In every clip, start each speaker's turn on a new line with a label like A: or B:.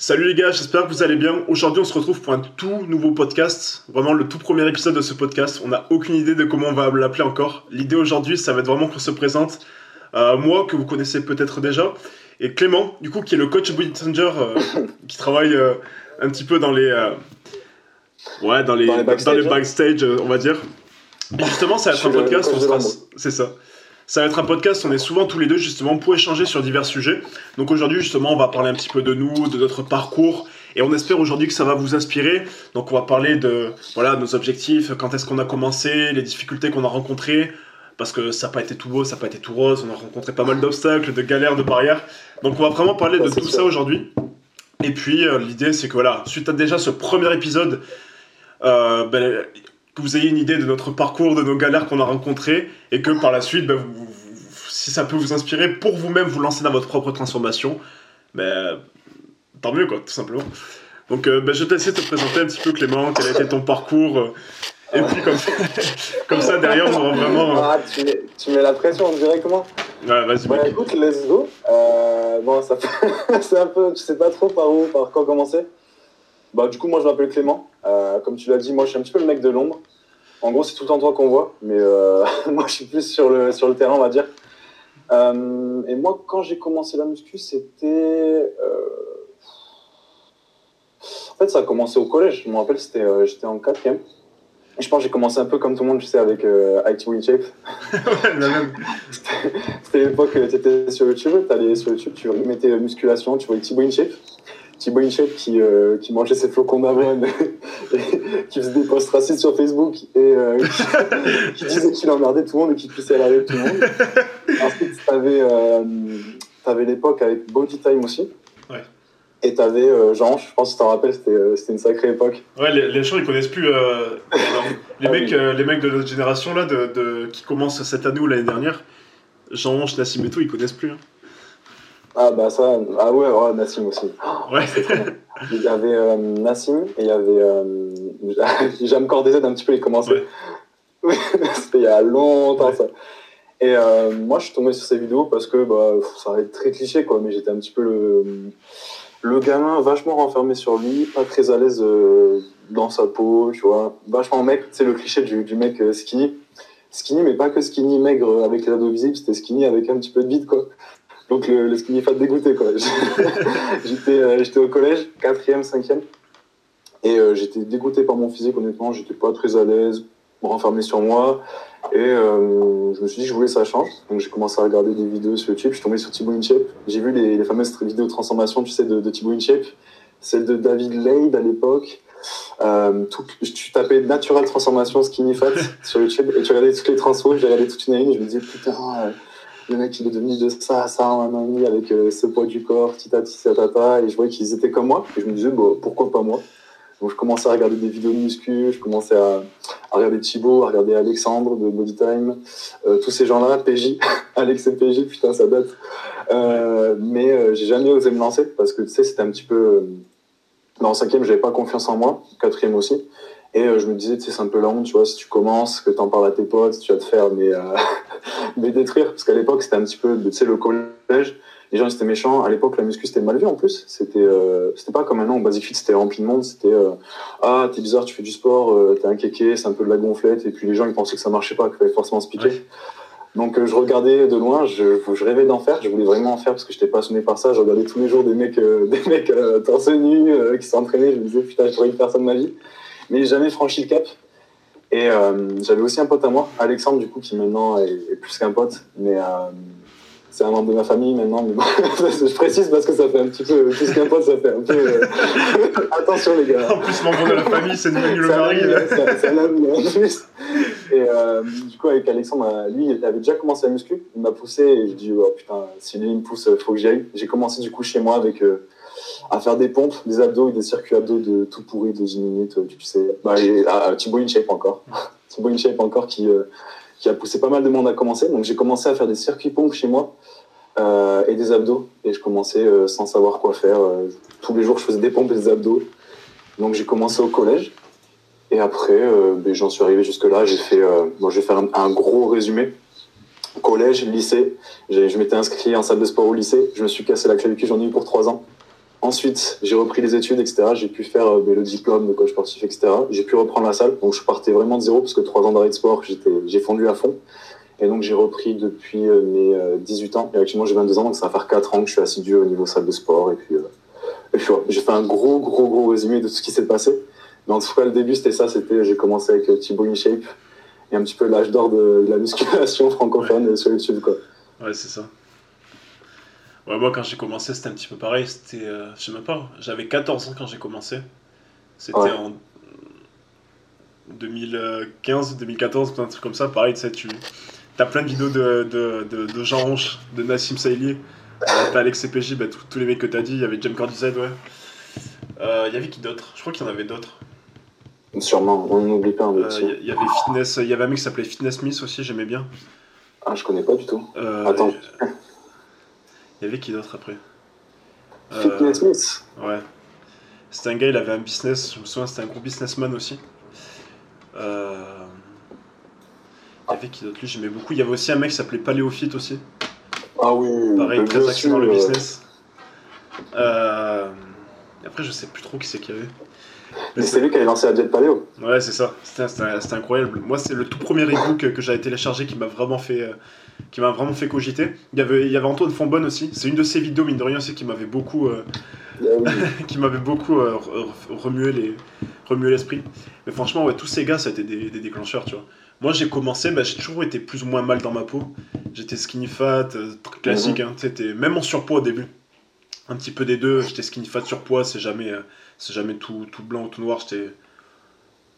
A: Salut les gars, j'espère que vous allez bien. Aujourd'hui, on se retrouve pour un tout nouveau podcast, vraiment le tout premier épisode de ce podcast. On n'a aucune idée de comment on va l'appeler encore. L'idée aujourd'hui, ça va être vraiment qu'on se présente. Euh, moi, que vous connaissez peut-être déjà, et Clément, du coup, qui est le coach Messenger, euh, qui travaille euh, un petit peu dans les, euh, ouais, dans les,
B: Dans les backstage,
A: dans les backstage, euh, on va dire. Et justement, ça va être un podcast. On sera, c'est ça. Ça va être un podcast, on est souvent tous les deux justement pour échanger sur divers sujets. Donc aujourd'hui justement on va parler un petit peu de nous, de notre parcours et on espère aujourd'hui que ça va vous inspirer. Donc on va parler de voilà, nos objectifs, quand est-ce qu'on a commencé, les difficultés qu'on a rencontrées, parce que ça n'a pas été tout beau, ça n'a pas été tout rose, on a rencontré pas mal d'obstacles, de galères, de barrières. Donc on va vraiment parler de tout ça aujourd'hui. Et puis euh, l'idée c'est que voilà, suite à déjà ce premier épisode, euh, ben, que vous ayez une idée de notre parcours, de nos galères qu'on a rencontrées, et que par la suite, vous- vous- si ça peut vous inspirer pour vous-même vous lancer dans votre propre transformation, ben, tant mieux quoi, tout simplement. Donc euh, ben, je vais te laisser te présenter un petit peu Clément, quel a été ton parcours, euh, et puis comme, comme ça derrière on aura vraiment... euh,
B: Ah, tu mets, tu mets la pression directement.
A: Ouais, vas-y
B: Bah
A: mec.
B: écoute, let's go. Euh, bon, ça fait- c'est un peu, tu sais pas trop par où, par quoi commencer. Bah du coup, moi je m'appelle Clément. Euh, comme tu l'as dit, moi je suis un petit peu le mec de l'ombre. En gros, c'est tout le temps toi qu'on voit, mais euh, moi je suis plus sur le, sur le terrain, on va dire. Euh, et moi, quand j'ai commencé la muscu, c'était. euh, En fait, ça a commencé au collège. Je me rappelle, c'était, j'étais en quatrième. Et je pense que j'ai commencé un peu comme tout le monde, tu sais, avec euh, IT Win Shape.
A: La même.
B: C'était l'époque tu étais sur YouTube, tu allais sur YouTube, tu mettais musculation, tu voyais Thibaut Thibaut InShape qui, euh, qui mangeait ses flocons d'avoine, qui faisait des posts racistes sur Facebook et euh, qui, qui disait qu'il emmerdait tout le monde et qu'il pissait à tout le monde. Ensuite, tu avais, l'époque avec Body Time aussi.
A: Ouais.
B: Et tu avais Jean, je pense que tu t'en rappelles, c'était euh, une sacrée époque.
A: Ouais, les, les gens ils connaissent plus. euh, les, mecs, euh, les mecs de notre génération là, de, de- qui commencent cette année ou l'année dernière, Jean-Ange, Nassim et tout, ils connaissent plus. hein.
B: Ah bah ça, ah ouais, ouais Nassim aussi.
A: Ouais.
B: Il y avait euh, Nassim et il y avait euh, Jam Cordezen un petit peu, il commençait. C'était il y a longtemps
A: Ouais.
B: ça. Et euh, moi je suis tombé sur ces vidéos parce que bah, ça va être très cliché quoi, mais j'étais un petit peu le, le gamin vachement renfermé sur lui, pas très à l'aise euh, dans sa peau, tu vois. Vachement mec, c'est le cliché du, du mec skinny. Skinny, mais pas que skinny maigre avec les abdos visibles, c'était skinny avec un petit peu de bide quoi. Donc le, le skinny fat dégoûté quoi. j'étais euh, j'étais au collège, quatrième, cinquième, et euh, j'étais dégoûté par mon physique honnêtement, j'étais pas très à l'aise, renfermé sur moi, et euh, je me suis dit que je voulais que ça change. Donc j'ai commencé à regarder des vidéos sur YouTube, je suis tombé sur Thibaut InShape, j'ai vu les, fameuses vidéos de transformation, tu sais, de, de Thibaut InShape, celle de David Lade à l'époque. Euh, tout- tu tapais Natural Transformation Skinny Fat sur YouTube et tu regardais toutes les transfos, j'ai regardé toute une et je me disais putain, euh, le mec il est devenu de ça à ça en un an avec euh, ce poids du corps, tita tita tata, et je voyais qu'ils étaient comme moi et je me disais pourquoi pas moi? Donc je commençais à regarder des vidéos de muscu, je commençais à, regarder Thibaut, à regarder Alexandre de Bodytime, euh, tous ces gens-là, PJ, Alex et PJ, putain ça date. Euh, mais euh, j'ai jamais osé me lancer parce que tu sais c'était un petit peu... en cinquième j'avais pas confiance en moi, quatrième aussi. Et euh, je me disais, tu sais, c'est un peu la honte, tu vois, si tu commences, que t'en parles à tes potes, tu vas te faire mais, euh, mais détruire. Parce qu'à l'époque, c'était un petit peu, tu sais, le collège, les gens ils étaient méchants. À l'époque, la muscu, c'était mal vu en plus. C'était euh, c'était pas comme maintenant, au Basic Fit, c'était rempli de monde. C'était, euh, ah, t'es bizarre, tu fais du sport, t'es un kéké, c'est un peu de la gonflette. Et puis les gens, ils pensaient que ça marchait pas, qu'il fallait forcément se piquer.
A: Ouais.
B: Donc je regardais de loin, je, je rêvais d'en faire, je voulais vraiment en faire parce que j'étais passionné par ça. Je regardais tous les jours des mecs, des mecs torse nu qui s'entraînaient. Je me disais putain, j'aurais une personne de ma vie, mais j'ai jamais franchi le cap. Et euh, j'avais aussi un pote à moi, Alexandre du coup, qui maintenant est, est plus qu'un pote, mais euh, c'est un membre de ma famille maintenant. Mais bon, je précise parce que ça fait un petit peu plus qu'un pote, ça fait un peu. euh, Attention les gars.
A: En plus, membre de la famille, c'est Manu Le
B: ouais, c'est- un ami, en plus. Et du coup, avec Alexandre, euh, lui, il avait déjà commencé à muscu. Il m'a poussé et je dis, oh, putain, si lui il me pousse, faut que j'y aille. J'ai commencé du coup chez moi avec, à faire des pompes, des abdos et des circuits abdos de tout pourri de 10 minutes. euh, Tu sais, bah, et, ah, Thibaut InShape encore. Thibaut InShape encore qui, euh, qui a poussé pas mal de monde à commencer. Donc j'ai commencé à faire des circuits pompes chez moi. euh, et des abdos et je commençais euh, sans savoir quoi faire euh, tous les jours je faisais des pompes et des abdos donc j'ai commencé au collège et après, euh, ben, j'en suis arrivé jusque-là. J'ai fait, euh, je vais faire un, gros résumé. Collège, lycée, je m'étais inscrit en salle de sport au lycée. Je me suis cassé la clavicule, j'en ai eu pour trois ans. Ensuite, j'ai repris les études, etc. J'ai pu faire euh, le diplôme de coach sportif, etc. J'ai pu reprendre la salle. Donc, je partais vraiment de zéro parce que trois ans d'arrêt de sport, j'ai fondu à fond. Et donc, j'ai repris depuis euh, mes euh, 18 ans. Et actuellement, j'ai 22 ans, donc ça va faire 4 ans que je suis assidu au niveau salle de sport. Et puis, euh, et puis voilà. j'ai fait un gros, gros, gros résumé de tout ce qui s'est passé. Mais en tout cas, le début, c'était ça. C'était, j'ai commencé avec euh, Thibaut InShape et un petit peu l'âge d'or de, de la musculation francophone sur YouTube, quoi.
A: Ouais, c'est ça. Ouais, moi, quand j'ai commencé, c'était un petit peu pareil. C'était, euh, je sais même pas, j'avais 14 ans quand j'ai commencé. C'était
B: Ouais.
A: en 2015, 2014, un truc comme ça. Pareil, tu sais, tu as plein de vidéos de, de, de, de Jean Ronche, de Nassim Saïli. Euh, T'as Alex CPJ, bah, tous- les mecs que t'as dit. Il y avait James Cordizet, ouais. Euh, Il y avait qui d'autre? Je crois qu'il y en avait d'autres.
B: Sûrement, on n'oublie pas un métier.
A: Il y, avait Fitness, il y avait un mec qui s'appelait Fitness Smith aussi, j'aimais bien.
B: Ah, je connais pas du tout.
A: Euh,
B: Attends.
A: Il y avait qui d'autre après Euh,
B: Smith.
A: Ouais. C'était un gars, il avait un business, je me souviens, c'était un gros businessman aussi. Euh... Il y avait qui d'autre? Lui, j'aimais beaucoup. Il y avait aussi un mec qui s'appelait Paléophyte aussi.
B: Ah oui,
A: Pareil, très actif dans le
B: euh,
A: business. Euh... Après, je sais plus trop qui c'est qu'il y avait.
B: Mais c'est lui qui avait lancé la Jet Paleo.
A: Ouais, c'est ça. C'était incroyable. Moi, c'est le tout premier ebook que, que j'avais téléchargé qui m'a vraiment fait, euh, qui m'a vraiment fait cogiter. Il y avait, il y avait Antoine Fonbonne aussi. C'est une de ses vidéos, mine de rien, aussi, qui m'avait beaucoup, euh,
B: Ah
A: qui m'avait beaucoup euh, re- remué les, remué l'esprit. Mais franchement, ouais, tous ces gars, ça a été des, des déclencheurs, tu vois. Moi, j'ai commencé, bah, j'ai toujours été plus ou moins mal dans ma peau. J'étais skinny fat, euh, classique, hein. C'était même en surpoids au début. Un petit peu des deux. J'étais skinny fat, surpoids, c'est jamais, euh, c'est jamais tout, tout blanc ou tout noir. J'étais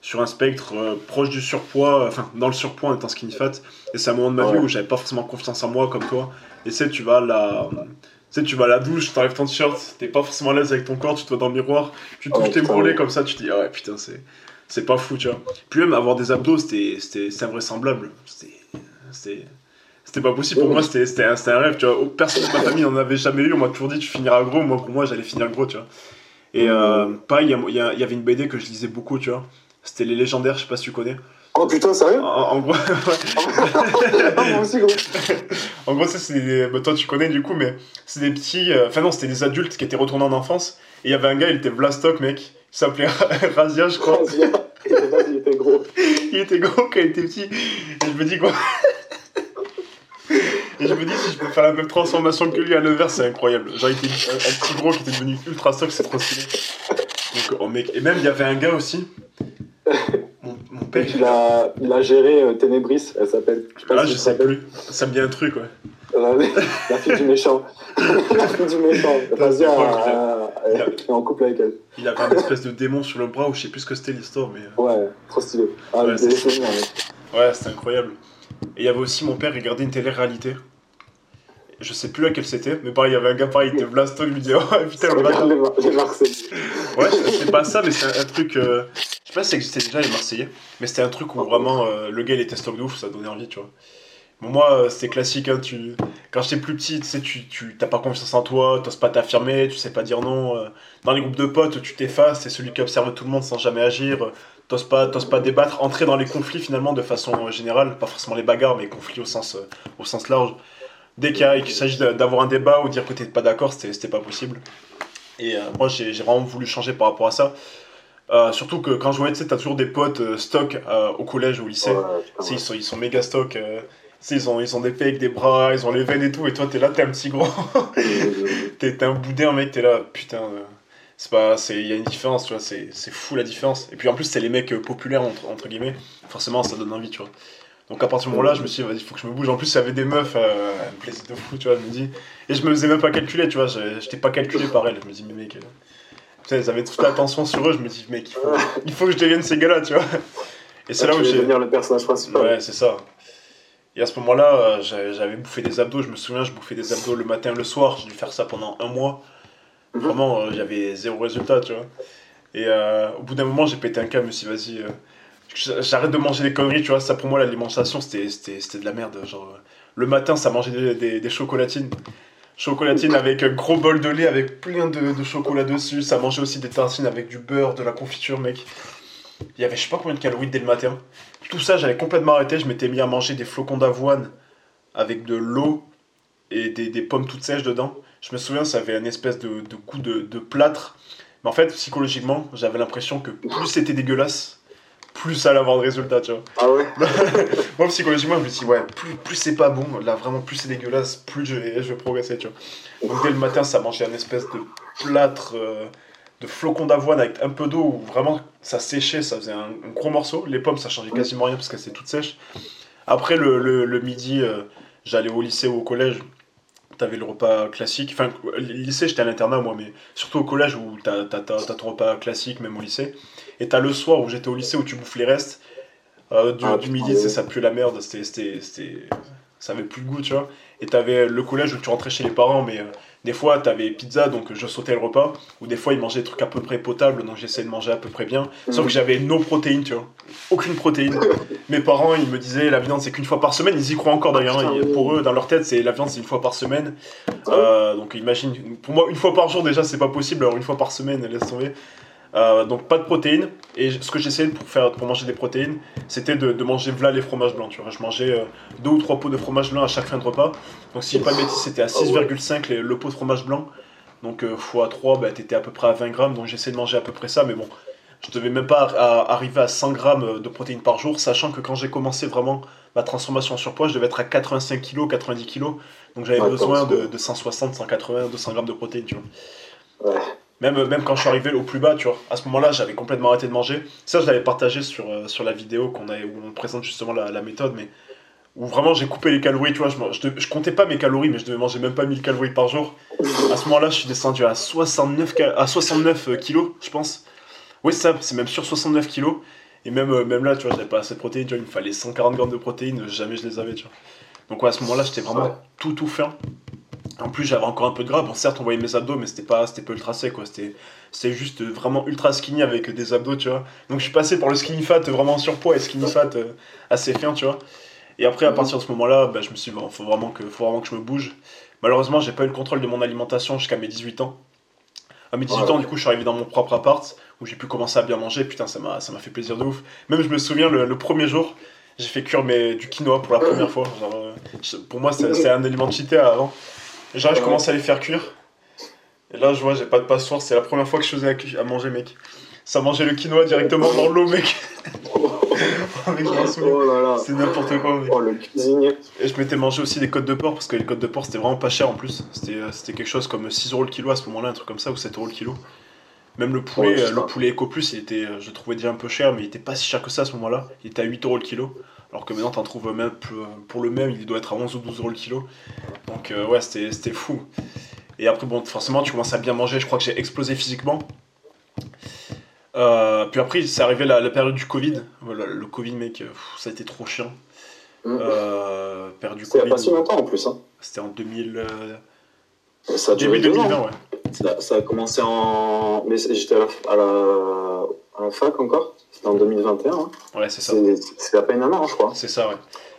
A: sur un spectre euh, proche du surpoids, euh, enfin dans le surpoids en étant skinny fat. Et c'est un moment de ma vie où j'avais pas forcément confiance en moi comme toi. Et c'est tu vas à la, tu sais, tu vas à la douche, t'enlèves ton t-shirt, t'es pas forcément à l'aise avec ton corps, tu te vois dans le miroir, tu touches tes
B: ouais.
A: comme ça, tu te dis, ah ouais, putain, c'est, c'est pas fou, tu vois. Puis même avoir des abdos, c'était, invraisemblable. C'était, c'était, pas possible. Pour moi, c'était, un, un rêve, tu vois. Personne de ma famille n'en avait jamais eu. On m'a toujours dit, tu finiras gros. Moi, pour moi, j'allais finir gros, tu vois. Et euh, pareil, il y y avait une BD que je lisais beaucoup, tu vois. C'était Les Légendaires, je sais pas si tu connais.
B: Oh putain, sérieux
A: En, en gros,
B: Ah, Moi aussi, gros.
A: en gros, ça, c'est des... bah, toi, tu connais du coup, mais c'est des petits. euh, Enfin, non, c'était des adultes qui étaient retournés en enfance. Et il y avait un gars, il était Vlastock, mec. Il s'appelait Razia, je crois.
B: Vas-y, il était gros.
A: Il était gros quand il était petit. Et je me dis quoi Et je me dis si je peux faire la même transformation que lui à l'inverse, c'est incroyable. Genre, il était un, un petit gros qui était devenu ultra stock, c'est trop stylé. Donc, oh mec. Et même, il y avait un gars aussi. Mon, mon père,
B: Il a, il a géré euh, Ténébris, elle s'appelle. Je sais pas
A: Ah,
B: si
A: je sais plus. Ça me dit un truc, ouais.
B: La, la fille du méchant. la fille du méchant. Vas-y, euh, euh, est en couple avec elle.
A: Il avait un espèce de démon sur le bras, ou je sais plus ce que c'était l'histoire, mais.
B: Ouais, trop stylé. Ah,
A: Ouais,
B: mec.
A: Ouais, c'était incroyable. Et il y avait aussi mon père, regardait une télé-réalité. Je sais plus laquelle c'était, mais pareil, il y avait un gars pareil, il était blasto, il me disait, oh putain, le.
B: Regarde les, Mar- les Marseillais.
A: Ouais, c'est pas ça, mais c'est un, un truc. euh, Je sais pas si ça existait déjà les Marseillais, mais c'était un truc où vraiment euh, le gars il était stock de ouf, ça donnait envie, tu vois. Bon, moi, euh, c'était classique, hein, tu... quand j'étais plus petit, tu sais, tu tu- t'as pas confiance en toi, t'oses pas t'affirmer, tu sais pas dire non. Dans les groupes de potes, tu t'effaces, c'est celui qui observe tout le monde sans jamais agir, t'oses pas, t'oses pas débattre, entrer dans les conflits finalement de façon générale, pas forcément les bagarres, mais conflits au sens, au sens large. Dès qu'il s'agit d'a- d'avoir un débat ou dire que t'es pas d'accord, c'était pas possible. Et euh, moi, j'ai j'ai vraiment voulu changer par rapport à ça. Euh, surtout que quand je voyais, tu sais, t'as toujours des potes euh, stock au collège ou au lycée.
B: Ouais,
A: ils, sont, ils sont méga stock. ils ont, ils ont des pecs, des bras, ils ont les veines et tout. Et toi, t'es là, t'es un petit gros. t'es un boudin, mec, t'es là, putain. c'est pas. Il y a une différence, tu vois, c'est c'est fou la différence. Et puis en plus, c'est les mecs populaires, entre, entre guillemets. Forcément, ça donne envie, tu vois. Donc à partir ce moment-là, je me suis dit, vas-y, faut que je me bouge. En plus, il y avait des meufs, euh, un plaisir de fou, tu vois, je me dis. Et je me faisais même pas calculer, tu vois, j'étais pas calculé par elle. Je me dis, mais mec. euh, sais, ils avaient toute l'attention sur eux, je me dis, mec, il faut, il faut que je devienne ces gars-là, tu vois. Et c'est là
B: tu
A: où j'ai.
B: devenir le personnage principal.
A: Ouais, c'est ça. Et à ce moment-là, euh, j'avais bouffé des abdos. Je me souviens, je bouffais des abdos le matin, le soir. J'ai dû faire ça pendant un mois.
B: Mhm.
A: Vraiment, euh, j'avais zéro résultat, tu vois. Et euh, au bout d'un moment, j'ai pété un câble. Je me suis dit, vas-y, euh, j'arrête de manger des conneries, tu vois. Ça, pour moi, l'alimentation, c'était de la merde. Genre, euh, le matin, ça mangeait des, chocolatines. Chocolatine avec un gros bol de lait avec plein de, chocolat dessus. Ça mangeait aussi des tartines avec du beurre, de la confiture, mec. Il y avait je sais pas combien de calories dès le matin. Tout ça, j'avais complètement arrêté. Je m'étais mis à manger des flocons d'avoine avec de l'eau et des, pommes toutes sèches dedans. je me souviens, ça avait une espèce de, de coup de, de plâtre. Mais en fait, psychologiquement, j'avais l'impression que plus c'était dégueulasse, plus ça allait avoir de résultats, tu vois.
B: Ah ouais
A: Moi, psychologiquement, je me dis, ouais, plus, plus c'est pas bon, là, vraiment, plus c'est dégueulasse, plus je vais, je vais progresser, tu vois. Donc, dès le matin, ça mangeait un espèce de plâtre, euh, de flocons d'avoine avec un peu d'eau, où vraiment, ça séchait, ça faisait un, un gros morceau. Les pommes, ça changeait quasiment rien parce qu'elles étaient toutes sèches. Après, le, le, le midi, euh, j'allais au lycée ou au collège. T'avais le repas classique. Enfin, lycée, j'étais à l'internat, moi, mais surtout au collège où t'as t'as- t'as- t'as ton repas classique, même au lycée. Et t'as le soir où j'étais au lycée où tu bouffes les restes. Euh, du,
B: Ah,
A: du midi,
B: ouais.
A: c'est ça pue la merde. C'était, c'était, c'était- ça avait plus le goût, tu vois. Et t'avais le collège où tu rentrais chez les parents, mais euh, des fois t'avais pizza, donc je sautais le repas. Ou des fois ils mangeaient des trucs à peu près potables, donc j'essayais de manger à peu près bien. Sauf que j'avais no protéines, tu vois. Aucune protéine. Mes parents, ils me disaient la viande c'est qu'une fois par semaine. Ils y croient encore d'ailleurs. hein. Pour eux, dans leur tête, c'est la viande c'est une fois par semaine.
B: Ah
A: Euh, donc imagine, pour moi, une fois par jour déjà c'est pas possible, alors une fois par semaine, laisse tomber. Euh, donc pas de protéines. Et ce que j'essayais pour, faire, pour manger des protéines, c'était de, de manger v'là les fromages blancs. Tu vois. Je mangeais euh, deux ou trois pots de fromage blanc à chaque fin de repas. Donc si j'ai pas de bêtises, c'était à 6,5 les- le pot de fromage blanc. Donc euh, x 3, bah, t'étais à peu près à 20 grammes. Donc j'essayais de manger à peu près ça. Mais bon, je devais même pas à- arriver à 100 grammes de protéines par jour, sachant que quand j'ai commencé vraiment ma transformation en surpoids, je devais être à 85 kg, 90 kg. Donc j'avais
B: Ouais,
A: besoin de, de 160, 180, 200 grammes de protéines, tu vois.
B: Ouais.
A: Même, même quand je suis arrivé au plus bas, tu vois, à ce moment-là, j'avais complètement arrêté de manger. Ça, je l'avais partagé sur, euh, sur la vidéo qu'on a, où on présente justement la, la méthode, mais où vraiment j'ai coupé les calories, tu vois. Je, je, comptais pas mes calories, mais je devais manger même pas 1000 calories par jour. À ce moment-là, je suis descendu à 69, ca- à 69 euh, kilos, je pense. Oui, c'est ça, c'est même sur 69 kilos. Et même, euh, même là, tu vois, j'avais pas assez de protéines, tu vois, il me fallait 140 grammes de protéines, jamais je les avais, tu vois. Donc ouais, à ce moment-là, j'étais vraiment
B: Ouais.
A: tout, tout fin. En plus, j'avais encore un peu de gras. Bon, certes, on voyait mes abdos, mais c'était pas, c'était pas ultra sec, quoi. C'était, c'était juste vraiment ultra skinny avec des abdos, tu vois. Donc, je suis passé par le skinny fat vraiment en surpoids et skinny fat euh, assez fin, tu vois. Et après, à partir de ce moment-là, bah, je me suis dit, bon, faut vraiment que, faut vraiment que je me bouge. Malheureusement, j'ai pas eu le contrôle de mon alimentation jusqu'à mes 18 ans. À mes 18
B: Ouais.
A: ans, du coup, je suis arrivé dans mon propre appart où j'ai pu commencer à bien manger. Putain, ça m'a, ça m'a fait plaisir de ouf. Même, je me souviens, le, le premier jour, j'ai fait cuire mes, du quinoa pour la première fois. Genre, euh, pour moi, c'était un aliment cheaté avant. Genre, je commence à les faire cuire. Et là, je vois, j'ai pas de passoire. C'est la première fois que je faisais à, manger, mec. Ça mangeait le quinoa directement dans l'eau, mec.
B: Oh.
A: C'est n'importe quoi, mec.
B: Oh le cuisinier.
A: Et je m'étais mangé aussi des côtes de porc parce que les côtes de porc c'était vraiment pas cher en plus. C'était euh, quelque chose comme 6 euros le kilo à ce moment-là, un truc comme ça, ou 7 euros le kilo. Même le poulet,
B: Ouais,
A: euh, le poulet Eco Plus, il était, euh, je le trouvais déjà un peu cher, mais il était pas si cher que ça à ce moment-là. Il était à 8 euros le kilo. Alors que maintenant t'en trouves même pour le même, il doit être à 11 ou 12 euros le kilo. Donc euh, ouais, c'était c'était fou. Et après, bon, forcément, tu commences à bien manger. Je crois que j'ai explosé physiquement. Euh, puis après, c'est arrivé la, la période du Covid. Voilà, le Covid, mec, euh, pff, ça a été trop chiant.
B: Mm.
A: Euh, période du
B: C'était
A: Covid.
B: a pas si longtemps en plus. Hein.
A: C'était en 2000, euh,
B: Ça a duré
A: début
B: deux ans.
A: 2020, ouais.
B: Ça, ça a commencé en. Mais j'étais à la, à la, à la fac encore. C'était en 2021. Hein.
A: Ouais, c'est ça.
B: C'est à peine un an, je crois.
A: C'est ça, ouais.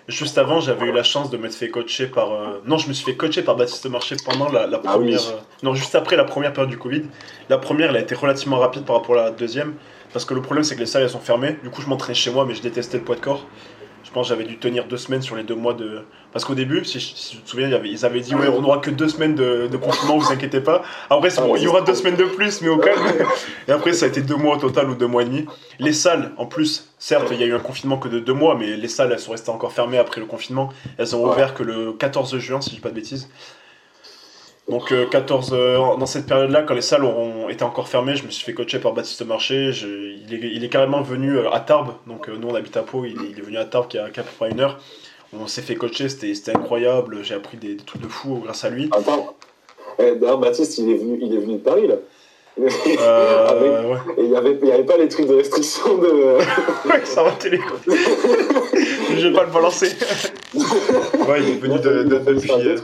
A: Juste avant, j'avais eu la chance de m'être fait coacher par. euh, Non, je me suis fait coacher par Baptiste Marché pendant la, la
B: Ah oui.
A: première. euh, Non, juste après la première période du Covid. La première, elle a été relativement rapide par rapport à la deuxième. Parce que le problème, c'est que les salles, elles sont fermées. Du coup, je m'entraînais chez moi, mais je détestais le poids de corps. Je pense que j'avais dû tenir deux semaines sur les deux mois de. Parce qu'au début, si, je- si te souviens, ils avaient dit Ouais, on n'aura que deux semaines de, de confinement, vous inquiétez pas. Après,
B: Ah,
A: bon, il y aura deux semaines de plus, mais au calme. Et après, ça a été deux mois au total ou deux mois et demi. Les salles, en plus, certes, il y a eu un confinement que de deux mois, mais les salles, elles sont restées encore fermées après le confinement. Elles ont
B: Ouais.
A: ouvert que le 14 juin, si je dis pas de bêtises. Donc, euh, 14, euh, dans cette période-là, quand les salles auront été encore fermées, je me suis fait coacher par Baptiste Marché. Je- il, est, il est carrément venu euh, à Tarbes. Donc, euh, nous, on habite à Pau. Il, est- il est venu à Tarbes, qui est à, qui est à peu près une heure. On s'est fait coacher, c'était incroyable. J'ai appris des, des trucs de fou grâce à lui.
B: Attends. Eh, D'ailleurs, Baptiste, il est, venu, il est venu de Paris, là.
A: Euh,
B: Avec-
A: ouais.
B: Et il n'y avait, pas les trucs de restriction de.
A: Ouais, ça va télé quoi. je vais pas le balancer. ouais, il est venu de, de- depuis. euh,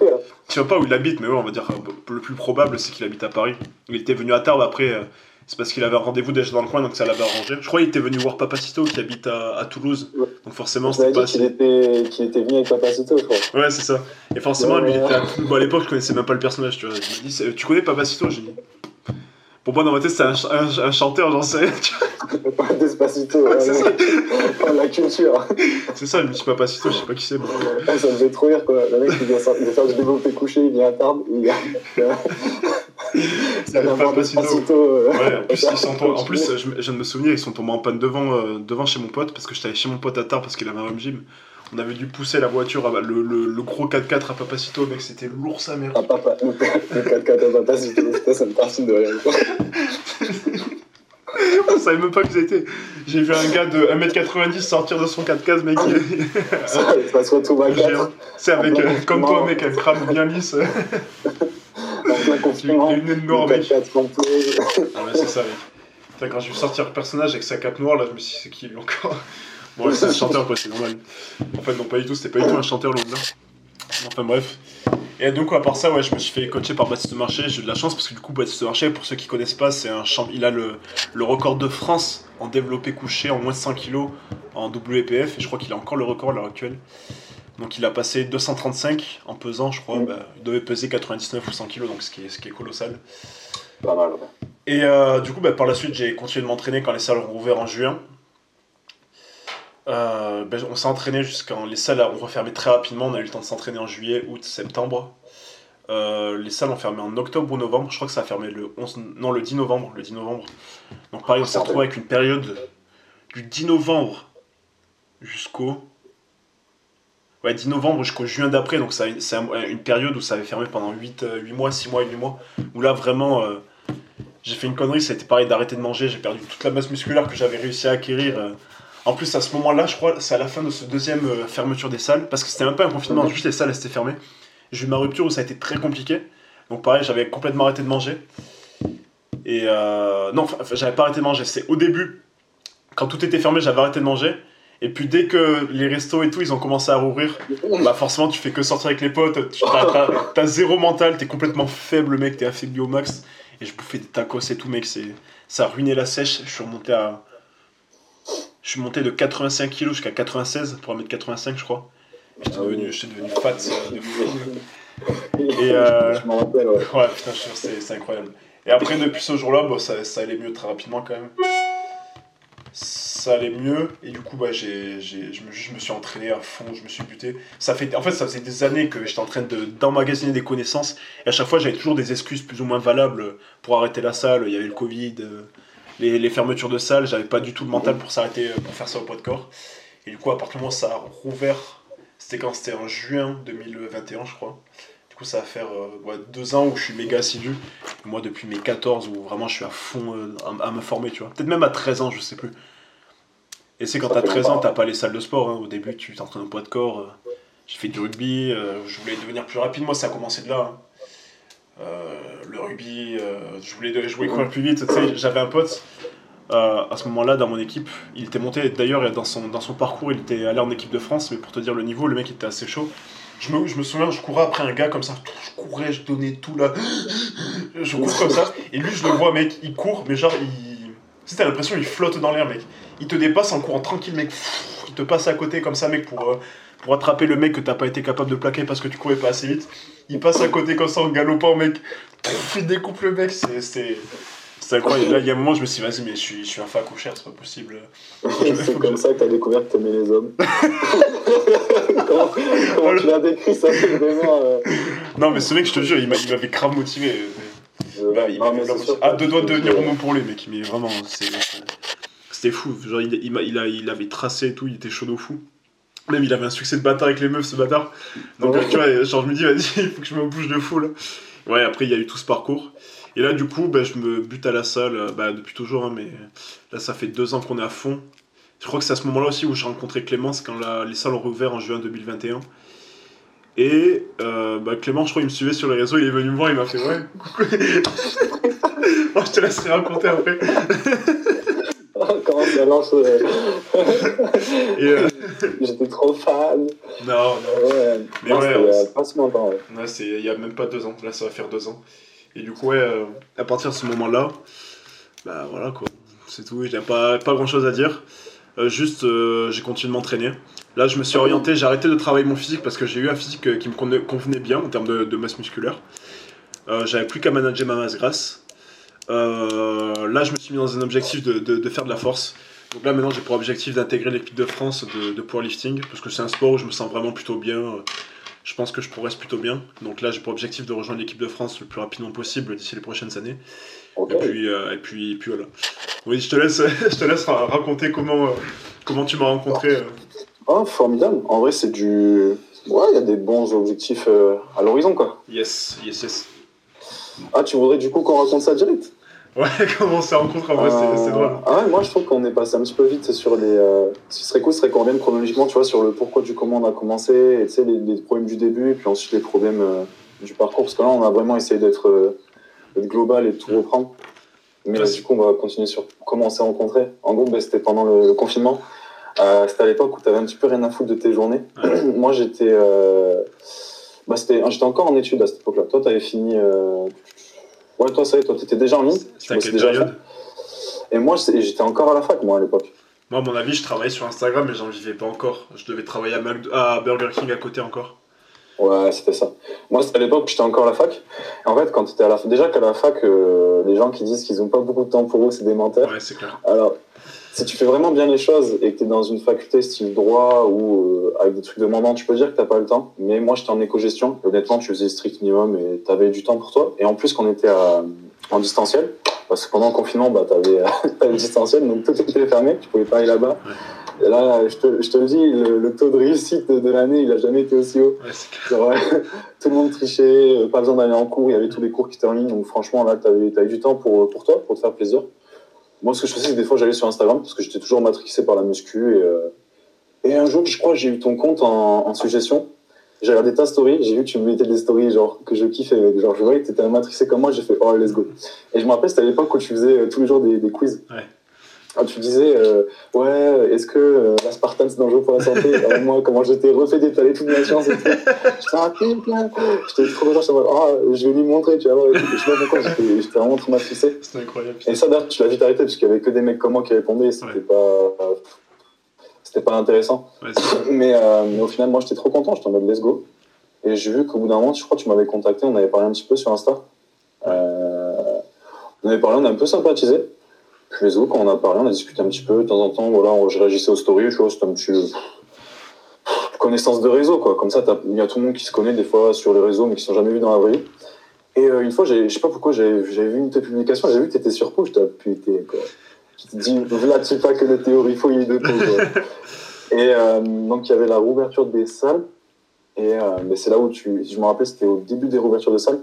A: je sais pas où il habite, mais ouais, on va dire euh, le plus probable c'est qu'il habite à Paris. Il était venu à Tarbes après. euh, c'est parce qu'il avait un rendez-vous déjà dans le coin, donc ça l'avait arrangé. Je crois qu'il était venu voir Papacito qui habite à, à Toulouse.
B: Ouais.
A: Donc forcément, c'était pas
B: qu'il était, qu'il était venu avec Papacito, je crois.
A: Ouais, c'est ça. Et forcément, lui, il était à Toulouse. Bon, à l'époque, je connaissais même pas le personnage, tu vois. Il dit, tu connais Papacito J'ai dit. Pour moi, dans ma tête, c'est un, un, un, chanteur, j'en sais.
B: Pas Despacito, ouais,
A: ça.
B: Oh, la culture.
A: C'est ça, le petit papacito, je sais pas qui c'est. bon.
B: Ça me fait trop rire quoi. Le mec il vient il vient faire du développé couché, il vient à table, il vient.
A: C'est le
B: vient
A: Papacito.
B: Euh.
A: Ouais, en plus, ils sont tombés- en plus je, me- je viens de me souvenir, ils sont tombés en panne devant, euh, devant chez mon pote, parce que j'étais allé chez mon pote à tard parce qu'il avait un home gym. On avait dû pousser la voiture, à- le, le, le gros 4x4 à Papacito, mec, c'était lourd sa mère.
B: Ah, papa, le 4x4 à Papacito, putain, ça me fascine de rire.
A: On savait même pas que c'était. J'ai vu un gars de 1m90 sortir de son 4x4, mec. il-
B: Ça, ça se retrouve à 4,
A: géant. C'est avec, euh, comme toi, mec, un crâne bien lisse.
B: confinement.
A: une mort, mec.
B: 4x4 complet.
A: Ah ouais, c'est ça, mec. Putain, quand j'ai vu sortir le personnage avec sa cape noire, là, je me suis dit, c'est qui lui encore? Bon, ouais, c'est un chanteur, quoi, c'est normal. En fait, non, pas du tout, c'était pas du tout un chanteur, là. Enfin, bref. Et donc, à part ça, ouais, je me suis fait coacher par Baptiste Marché. J'ai eu de la chance parce que, du coup, Baptiste Marché, pour ceux qui connaissent pas, c'est un champ... il a le, le record de France en développé couché en moins de 100 kg en WPF. Et je crois qu'il a encore le record à l'heure actuelle. Donc, il a passé 235 en pesant, je crois.
B: Mm.
A: Bah, il devait peser 99 ou 100 kg, donc ce qui est, ce qui est colossal.
B: Pas mal, ouais.
A: Et euh, du coup, bah, par la suite, j'ai continué de m'entraîner quand les salles ont rouvert en juin. Euh, ben, on s'est entraîné jusqu'en. Les salles ont refermé très rapidement. On a eu le temps de s'entraîner en juillet, août, septembre. Euh, les salles ont fermé en octobre ou novembre. Je crois que ça a fermé le 11. Non, le 10 novembre. Le 10 novembre. Donc, pareil, on s'est retrouvé avec une période du 10 novembre jusqu'au. Ouais, 10 novembre jusqu'au juin d'après. Donc, c'est un- une période où ça avait fermé pendant 8, 8 mois, 6 mois, 8 mois. Où là, vraiment. euh, j'ai fait une connerie, ça a été pareil d'arrêter de manger, j'ai perdu toute la masse musculaire que j'avais réussi à acquérir. En plus, à ce moment-là, je crois, c'est à la fin de ce deuxième euh, fermeture des salles, parce que c'était même pas un confinement, juste les salles étaient fermées. J'ai eu ma rupture où ça a été très compliqué. Donc pareil, j'avais complètement arrêté de manger. Et euh, non, j'avais pas arrêté de manger. C'est au début, quand tout était fermé, j'avais arrêté de manger. Et puis dès que les restos et tout, ils ont commencé à rouvrir, bah forcément tu fais que sortir avec les potes, t'as, zéro mental, t'es complètement faible mec, t'es affaibli au max. Et je bouffais des tacos et tout mec, c'est, ça a ruiné la sèche. Je suis remonté à... Je suis monté de 85 kg jusqu'à 96 pour 1m85 je crois. J'étais
B: Ah
A: devenu, j'étais devenu fat euh, de fou. Et, euh,
B: Je m'en rappelle, ouais.
A: Ouais, putain, c'est, incroyable. Et après, depuis ce jour-là, bon, ça, ça allait mieux très rapidement quand même. Ça allait mieux, et du coup, bah, je, me, je me suis entraîné à fond, je me suis buté. Ça fait, en fait, ça faisait des années que j'étais en train de, d'emmagasiner des connaissances, et à chaque fois, j'avais toujours des excuses plus ou moins valables pour arrêter la salle. Il y avait le Covid, euh, les, les fermetures de salles, j'avais pas du tout le mental pour s'arrêter, euh, pour faire ça au poids de corps. Et du coup, à partir du moment où ça a rouvert, c'était quand c'était en juin 2021, je crois. Du coup, ça va faire euh, ouais, deux ans où je suis méga assidu. Moi, depuis mes 14, où vraiment je suis à fond euh, à, à me former, tu vois. Peut-être même à 13 ans, je sais plus. Et c'est quand t'as
B: fait
A: 13 ans, t'as pas les salles de sport. hein. Au début, tu t'entraînes au poids de corps. euh. J'ai fait du rugby, je voulais devenir plus rapide. Moi, ça a commencé de là. hein. Euh, le rugby, euh, je voulais, courir plus vite. J'avais un pote euh, à ce moment-là dans mon équipe. Il était monté, d'ailleurs, dans son, dans son parcours, il était allé en équipe de France. Mais pour te dire le niveau, le mec était assez chaud. Je me, je me souviens, je courais après un gars comme ça. Je courais, je donnais tout là. Je cours comme ça. Et lui, je le vois, mec, il court, mais genre, il. Tu sais, t'as l'impression qu'il flotte dans l'air, mec. Il te dépasse en courant tranquille, mec. Il te passe à côté comme ça, mec, pour, pour attraper le mec que t'as pas été capable de plaquer parce que tu courais pas assez vite. Il passe à côté comme ça en galopant, mec. Il découpe le mec. C'est. c'est- incroyable. Là, il y a un moment, je me suis dit, vas-y, mais je suis, je suis un fac au cher, c'est pas possible.
B: C'est comme ça que t'as découvert que t'aimais les hommes. comment comment tu l'as décrit, ça fait vraiment. euh,
A: Non, mais ce mec, je te jure, il m'a- il m'avait grave motivé.
B: euh,
A: Bah, il
B: non, mais sûr que-
A: deux doigts de devenir homo pour lui, mec. Mais vraiment, c'était fou. Genre, il, il, a, il avait tracé et tout, il était chaud au fou. Même, il avait un succès de bâtard avec les meufs, ce bâtard. Donc,
B: Ouais.
A: euh, tu vois, genre, je me dis, vas-y, il faut que je me bouge de fou, là. Ouais, après, il y a eu tout ce parcours. Et là, du coup, bah, je me bute à la salle, euh, bah, depuis toujours, hein, mais là, ça fait deux ans qu'on est à fond. Je crois que c'est à ce moment-là aussi où j'ai rencontré Clémence, quand la- les salles ont rouvert en juin 2021. Et euh, bah, Clément, je crois, il me suivait sur les réseaux, il est venu me voir, il m'a fait Ouais, coucou. Je te laisserai raconter après.
B: Comment ça lance euh,
A: euh,
B: J'étais trop fan.
A: non, non.
B: Ouais,
A: Mais
B: non,
A: ouais, on
B: longtemps. Ouais.
A: C'est il y a même pas deux ans. Là, ça va faire deux ans. Et du coup, ouais, euh, à partir de ce moment-là, bah voilà quoi. C'est tout. J'ai pas, pas grand chose à dire. Euh, juste, euh, j'ai continué de m'entraîner. Là, je me suis orienté, j'ai arrêté de travailler mon physique parce que j'ai eu un physique euh, qui me convenait, bien en termes de, de masse musculaire. Euh, J'avais plus qu'à manager ma masse grasse. Là, je me suis mis dans un objectif de, de, faire de la force. Donc là, maintenant, j'ai pour objectif d'intégrer l'équipe de France de, de powerlifting, parce que c'est un sport où je me sens vraiment plutôt bien. Je pense que je progresse plutôt bien. Donc là, j'ai pour objectif de rejoindre l'équipe de France le plus rapidement possible d'ici les prochaines années. Et, puis, euh, et, puis, puis voilà. Oui, je te laisse, je te laisse raconter comment, euh, comment tu m'as rencontré. Euh.
B: Oh, formidable. En vrai, c'est du. Ouais, il y a des bons objectifs à l'horizon, quoi.
A: Yes, yes, yes.
B: Ah, tu voudrais du coup qu'on raconte ça direct?
A: Ouais, comment on s'est rencontré en vrai, c'est drôle.
B: Ah ouais, moi je trouve qu'on est passé un petit peu vite sur les. ce qui serait cool, ce serait qu'on revienne chronologiquement, tu vois, sur le pourquoi du comment on a commencé, et tu sais, les, les, problèmes du début, puis ensuite les problèmes du parcours, parce que là, on a vraiment essayé d'être global et de tout reprendre. Mais du coup, on va continuer sur comment on s'est rencontrés. En gros, ben, c'était pendant le, confinement. Euh, c'était à l'époque où tu avais un petit peu rien à foutre de tes journées. Moi, j'étais euh, bah, j'étais encore en études à cette époque-là. Toi, tu avais fini. Ouais, toi, ça y est, toi, tu étais déjà en ligne.
A: C'était déjà
B: Et moi, j'étais encore à la fac, moi, à l'époque.
A: Moi, à mon avis, je travaillais sur Instagram, mais j'en vivais pas encore. Je devais travailler à Burger King à côté encore.
B: Ouais, c'était ça. Moi, c'était à l'époque où j'étais encore à la fac. En fait, quand tu étais à la fac, déjà qu'à la fac, euh, les gens qui disent qu'ils n'ont pas beaucoup de temps pour eux, c'est des menteurs.
A: Ouais, c'est clair.
B: Alors, si tu fais vraiment bien les choses et que tu es dans une faculté style droit ou euh, avec des trucs demandants, tu peux dire que tu pas le temps. Mais moi, j'étais en éco-gestion. Honnêtement, tu faisais strict minimum et tu avais du temps pour toi. Et en plus, qu'on était en distanciel, parce que pendant le confinement, bah, tu avais, le distanciel, donc tout était fermé, tu pouvais pas aller là-bas. Et là, je te, je te le dis, le, taux de réussite de l'année, il a jamais été aussi haut. tout le monde trichait, euh, pas besoin d'aller en cours, il y avait tous les cours qui étaient en ligne. Donc franchement, là, tu avais, eu du temps pour, pour toi, pour te faire plaisir. Moi, ce que je faisais, c'est que des fois, j'allais sur Instagram, parce que j'étais toujours matrixé par la muscu. Et, euh, et un jour, je crois, j'ai eu ton compte en, suggestion. J'ai regardé ta story, j'ai vu que tu mettais des stories genre, que je kiffais. Genre, je voyais que tu étais matrixé comme moi, j'ai fait oh, let's go. Et je me rappelle, c'était à l'époque où tu faisais euh, tous les jours des, des quiz. Ouais. Quand tu disais, euh, ouais, est-ce que euh, l'aspartame c'est dangereux pour la santé? Moi, comment j'étais refait d'étaler toute ma science et tout. J'étais plein. J'étais trop content, j'étais ah, je vais lui montrer, tu vois. Je sais pas pourquoi, j'étais vraiment traumatisé.
A: C'était incroyable.
B: Et ça, d'ailleurs, tu l'as vite arrêté parce qu'il y avait que des mecs comme moi qui répondaient, c'était pas. c'était pas intéressant. mais, euh, mais, au final, moi, j'étais trop content, j'étais en mode let's go. Et j'ai vu qu'au bout d'un moment, je crois que tu m'avais contacté, on avait parlé un petit peu sur Insta. on avait parlé, on a un peu sympathisé autres, quand on a parlé, on a discuté un petit peu. De temps en temps, voilà, je réagissais aux stories, tu vois, c'était un petit. connaissance de réseau, quoi. Comme ça, il y a tout le monde qui se connaît des fois sur les réseaux, mais qui ne sont jamais vus dans la vraie vie. Et euh, une fois, je sais pas pourquoi, j'avais vu une de tes publications, j'ai vu que tu étais sur Pau, je t'ai putain. Je te dis, là, tu sais pas que le théorie faut y de Pau, Et euh, donc, il y avait la rouverture des salles. Et euh, c'est là où tu. Je me rappelle, c'était au début des rouvertures de salles.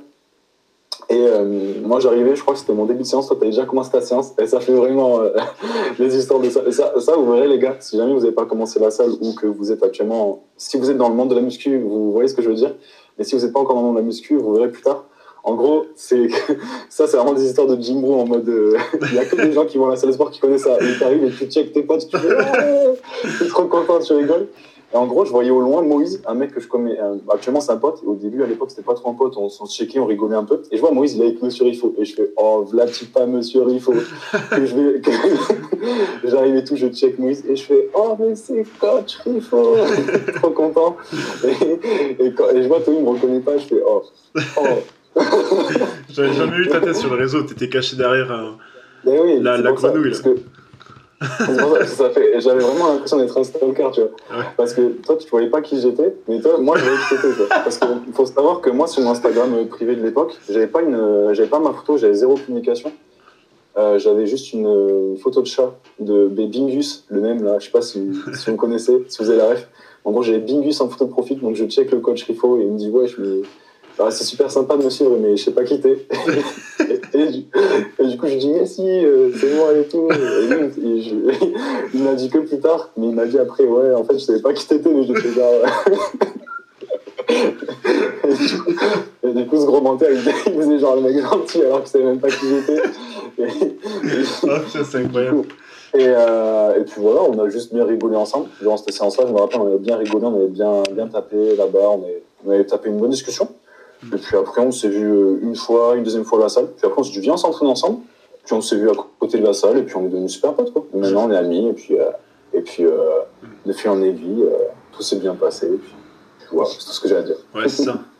B: Et euh, moi, j'arrivais, je crois que c'était mon début de séance. Toi, t'avais déjà commencé ta séance. Et ça fait vraiment euh, les histoires de ça. Et ça, ça, vous verrez, les gars, si jamais vous n'avez pas commencé la salle ou que vous êtes actuellement. Si vous êtes dans le monde de la muscu, vous voyez ce que je veux dire. Mais si vous n'êtes pas encore dans le monde de la muscu, vous verrez plus tard. En gros, c'est ça, c'est vraiment des histoires de Jim Bro en mode. Euh, il n'y a que des gens qui vont à la salle de sport qui connaissent ça. Et t'arrives et tu check tes potes, tu fais. trop content, tu rigoles. Et en gros, je voyais au loin Moïse, un mec que je connais, actuellement c'est un pote. Au début, à l'époque, c'était pas trop un pote, on s'en checkait, on rigolait un peu. Et je vois Moïse, il est avec Monsieur Rifo. Et je fais, oh, Vladi pas Monsieur Rifo. et je vais, j'arrive et tout, je check Moïse. Et je fais, oh, mais c'est coach Rifo. trop content. Et, quand, et, je vois Tony me reconnaît pas, je fais, oh, oh.
A: J'avais jamais vu ta tête sur le réseau, t'étais caché derrière oui, la, la grenouille.
B: ça fait, j'avais vraiment l'impression d'être un stalker, tu vois. Parce que toi, tu voyais pas qui j'étais, mais toi, moi, je voyais qui j'étais, Parce qu'il faut savoir que moi, sur mon Instagram euh, privé de l'époque, j'avais pas une, euh, j'avais pas ma photo, j'avais zéro communication. Euh, j'avais juste une, photo de chat de Bingus, le même là, je sais pas si, si vous connaissez, si vous avez la ref. En gros, j'avais Bingus en photo de profil, donc je check le coach Rifo et il me dit, ouais, je me ah, c'est super sympa de me suivre, mais je sais pas quitter. et, du coup, je dis, mais si, euh, c'est moi et tout. Et, il m'a dit que plus tard, mais il m'a dit après, ouais, en fait, je savais pas qui t'étais, mais je te genre. et, du coup, ce gros menteur, il, faisait genre le mec gentil alors qu'il savait même pas qui j'étais.
A: Ah, c'est incroyable.
B: Et, euh, et, puis voilà, on a juste bien rigolé ensemble. Durant cette séance-là, je me rappelle, on avait bien rigolé, on avait bien, bien tapé là-bas, on, on avait tapé une bonne discussion. Et puis après, on s'est vu euh, une fois, une deuxième fois à la salle. Puis après, on s'est dit, viens s'entraîner ensemble. Puis on s'est vu à côté de la salle, et puis on est devenus super potes, quoi. maintenant, on est amis, et puis, euh, et puis euh, de fil en aiguille, tout s'est bien passé. Et puis, voilà, c'est tout ce que j'ai à dire.
A: Ouais, c'est ça.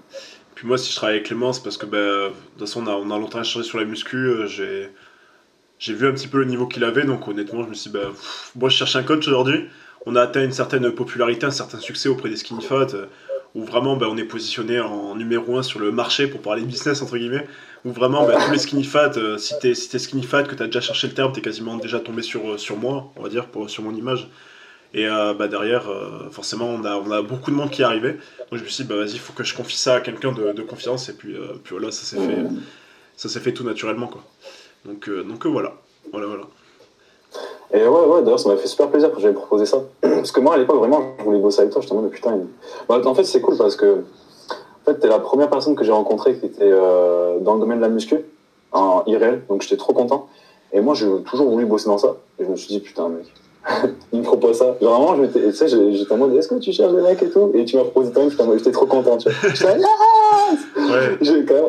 A: Puis moi, si je travaille avec Clémence, parce que bah, de toute façon, on a, on a longtemps échangé sur la muscu, euh, j'ai, j'ai vu un petit peu le niveau qu'il avait, donc honnêtement, je me suis dit, bah, pff, moi je cherche un coach aujourd'hui. On a atteint une certaine popularité, un certain succès auprès des skinny fat, euh, où vraiment bah, on est positionné en numéro 1 sur le marché pour parler business, entre guillemets, où vraiment bah, tous les skinny fat, euh, si t'es si skinny fat, que t'as déjà cherché le terme, t'es quasiment déjà tombé sur, euh, sur moi, on va dire, pour, sur mon image. Et euh, bah, derrière, euh, forcément, on a, on a beaucoup de monde qui est arrivé. Donc je me suis dit, bah, vas-y, il faut que je confie ça à quelqu'un de, de confiance. Et puis, puis voilà, ça s'est fait, ça s'est fait tout naturellement. Quoi. Donc, donc voilà. voilà, voilà.
B: Et ouais, ouais, d'ailleurs, ça m'a fait super plaisir quand j'avais proposé ça. Parce que moi, à l'époque, vraiment, je voulais bosser avec toi. J'étais en mode, putain. il- Bah, en fait, c'est cool parce que, en fait, t'es la première personne que j'ai rencontrée qui était euh, dans le domaine de la muscu, en IRL. Donc, j'étais trop content. Et moi, j'ai toujours voulu bosser dans ça. Et je me suis dit, putain, mec, il me propose ça. Vraiment, je j'étais en mode, est-ce que tu cherches des mecs et tout? Et tu m'as proposé toi-même, j'étais trop content, tu vois. J'étais là,
A: Ouais.
B: j'ai quand même.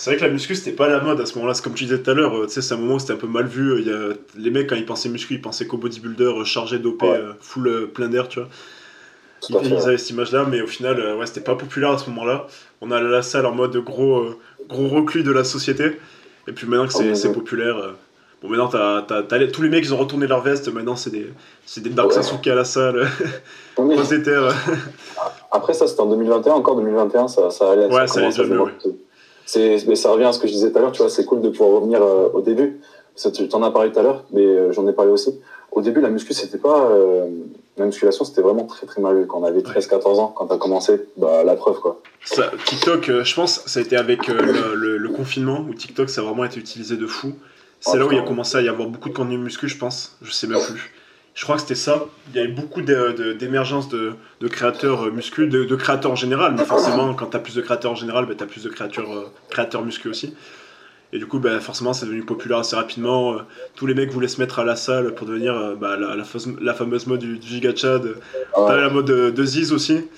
A: C'est vrai que la muscu, c'était pas la mode à ce moment-là. C'est comme tu disais tout à l'heure, euh, tu sais, c'est un moment où c'était un peu mal vu. Il y a... Les mecs, quand ils pensaient muscu, ils pensaient qu'au bodybuilder euh, chargé, dopé,
B: Ouais.
A: euh, full euh, plein d'air, tu vois. Ils, ils avaient cette image-là, mais au final, euh, ouais, c'était pas populaire à ce moment-là. On allait à la salle en mode gros, euh, gros reclus de la société. Et puis maintenant que c'est
B: Oh,
A: c'est populaire, euh, bon, maintenant, t'as, t'as- tous les mecs, ils ont retourné leur veste. Maintenant, c'est des, c'est des Dark. Sasuke à la salle,
B: Oui. Après, ça, c'était en 2021. Encore 2021, ça, ça allait.
A: Ouais, ça allait mieux.
B: C'est, mais ça revient à ce que je disais tout à l'heure, tu vois, c'est cool de pouvoir revenir euh, au début. Tu en as parlé tout à l'heure, mais euh, j'en ai parlé aussi. Au début, la muscu, c'était pas. euh, la musculation, c'était vraiment très très mal vu. Quand on avait 13-14 ans, quand t'as commencé, bah, la preuve, quoi.
A: Ça, TikTok, euh, je pense, ça a été avec le, le- le confinement où TikTok, ça a vraiment été utilisé de fou. C'est
B: Ah,
A: là où il a commencé à y avoir beaucoup de contenu muscu, je pense. Je sais même plus. Je crois que c'était ça. Il y avait beaucoup d'émergence de, de créateurs euh, muscu, de, de créateurs en général. Mais forcément, quand tu as plus de créateurs en général, bah, tu as plus de créateurs, euh, créateurs aussi. Et du coup, bah, forcément, c'est devenu populaire assez rapidement. Euh, tous les mecs voulaient se mettre à la salle pour devenir euh, bah, la, la, fameuse, la fameuse mode du, du Giga Chad.
B: Ah.
A: T'avais la mode de, de Ziz aussi.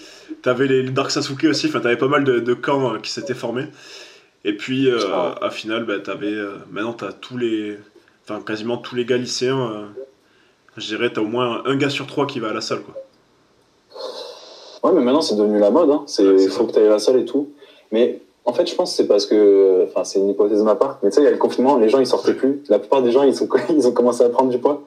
A: T'avais les, les Dark Sasuke aussi. Enfin, t'avais pas mal de, de camps qui s'étaient formés. Et puis, euh,
B: Ah.
A: à final, bah, t'avais. euh, maintenant, t'as tous les. Enfin, quasiment tous les gars lycéens. Je dirais, t'as au moins un gars sur trois qui va à la salle, quoi.
B: Ouais, mais maintenant, c'est devenu la mode. Hein. C'est,
A: Ouais,
B: faut que t'ailles à la salle et tout. Mais en fait, je pense que c'est parce que. Enfin, c'est une hypothèse de ma part. Mais tu sais, il y a le confinement, les gens, ils sortaient
A: Ouais.
B: plus. La plupart des gens, ils, sont, ils ont commencé à prendre du poids.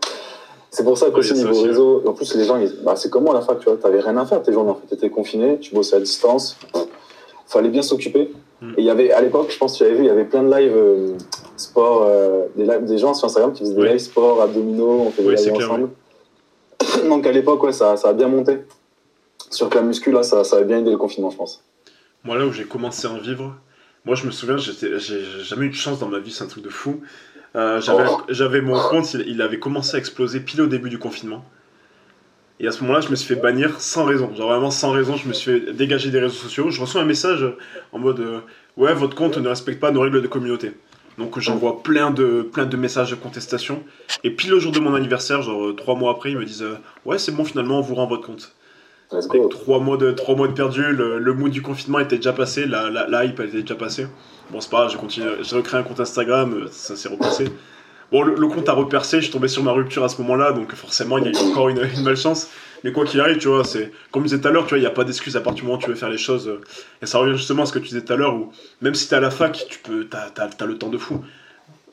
B: C'est pour ça
A: Ouais, a ça
B: niveau
A: aussi,
B: réseau, en plus, les gens, ils- bah, c'est comme moi à la fac, tu vois, t'avais rien à faire tes journées, en fait. T'étais confiné, tu bossais à distance. Fallait bien s'occuper.
A: Mm.
B: Et il y avait, à l'époque, je pense que tu avais vu, il y avait plein de lives euh, sport, euh, des, lives, des gens sur Instagram qui faisaient des
A: Ouais.
B: lives sport, abdominaux, on fait des lives
A: clair,
B: ensemble. Donc à l'époque, ouais, ça, ça a bien monté. Sur que la muscu, là, ça, ça a bien aidé le confinement, je pense.
A: Moi, là où j'ai commencé à en vivre, moi, je me souviens, j'ai jamais eu de chance dans ma vie, c'est un truc de fou. Euh, J'avais
B: Oh.
A: j'avais mon compte, il, il avait commencé à exploser pile au début du confinement. Et à ce moment-là, je me suis fait bannir sans raison. Genre vraiment sans raison, je me suis fait dégager des réseaux sociaux. Je reçois un message en mode euh, Ouais, votre compte ne respecte pas nos règles de communauté. Donc j'envoie plein de, plein de messages de contestation. Et pile le jour de mon anniversaire, genre euh, trois mois après, ils me disent euh, Ouais, c'est bon, finalement, on vous rend votre compte.
B: Let's
A: Avec trois mois de, trois mois de perdu, le, le mood du confinement était déjà passé, la, la, la hype elle était déjà passée. Bon, c'est pas grave, j'ai continué, j'ai recréé un compte Instagram, euh, ça s'est repassé. Bon, le, le compte a repercé, je suis tombé sur ma rupture à ce moment-là, donc forcément, il y a eu encore une, une malchance. Mais quoi qu'il arrive, tu vois, c'est comme je disais tout à l'heure, tu vois, il n'y a pas d'excuse à partir du moment où tu veux faire les choses. euh, Et ça revient justement à ce que tu disais tout à l'heure, où même si t'es à la fac, tu peux, t'as, t'as, t'as le temps de fou.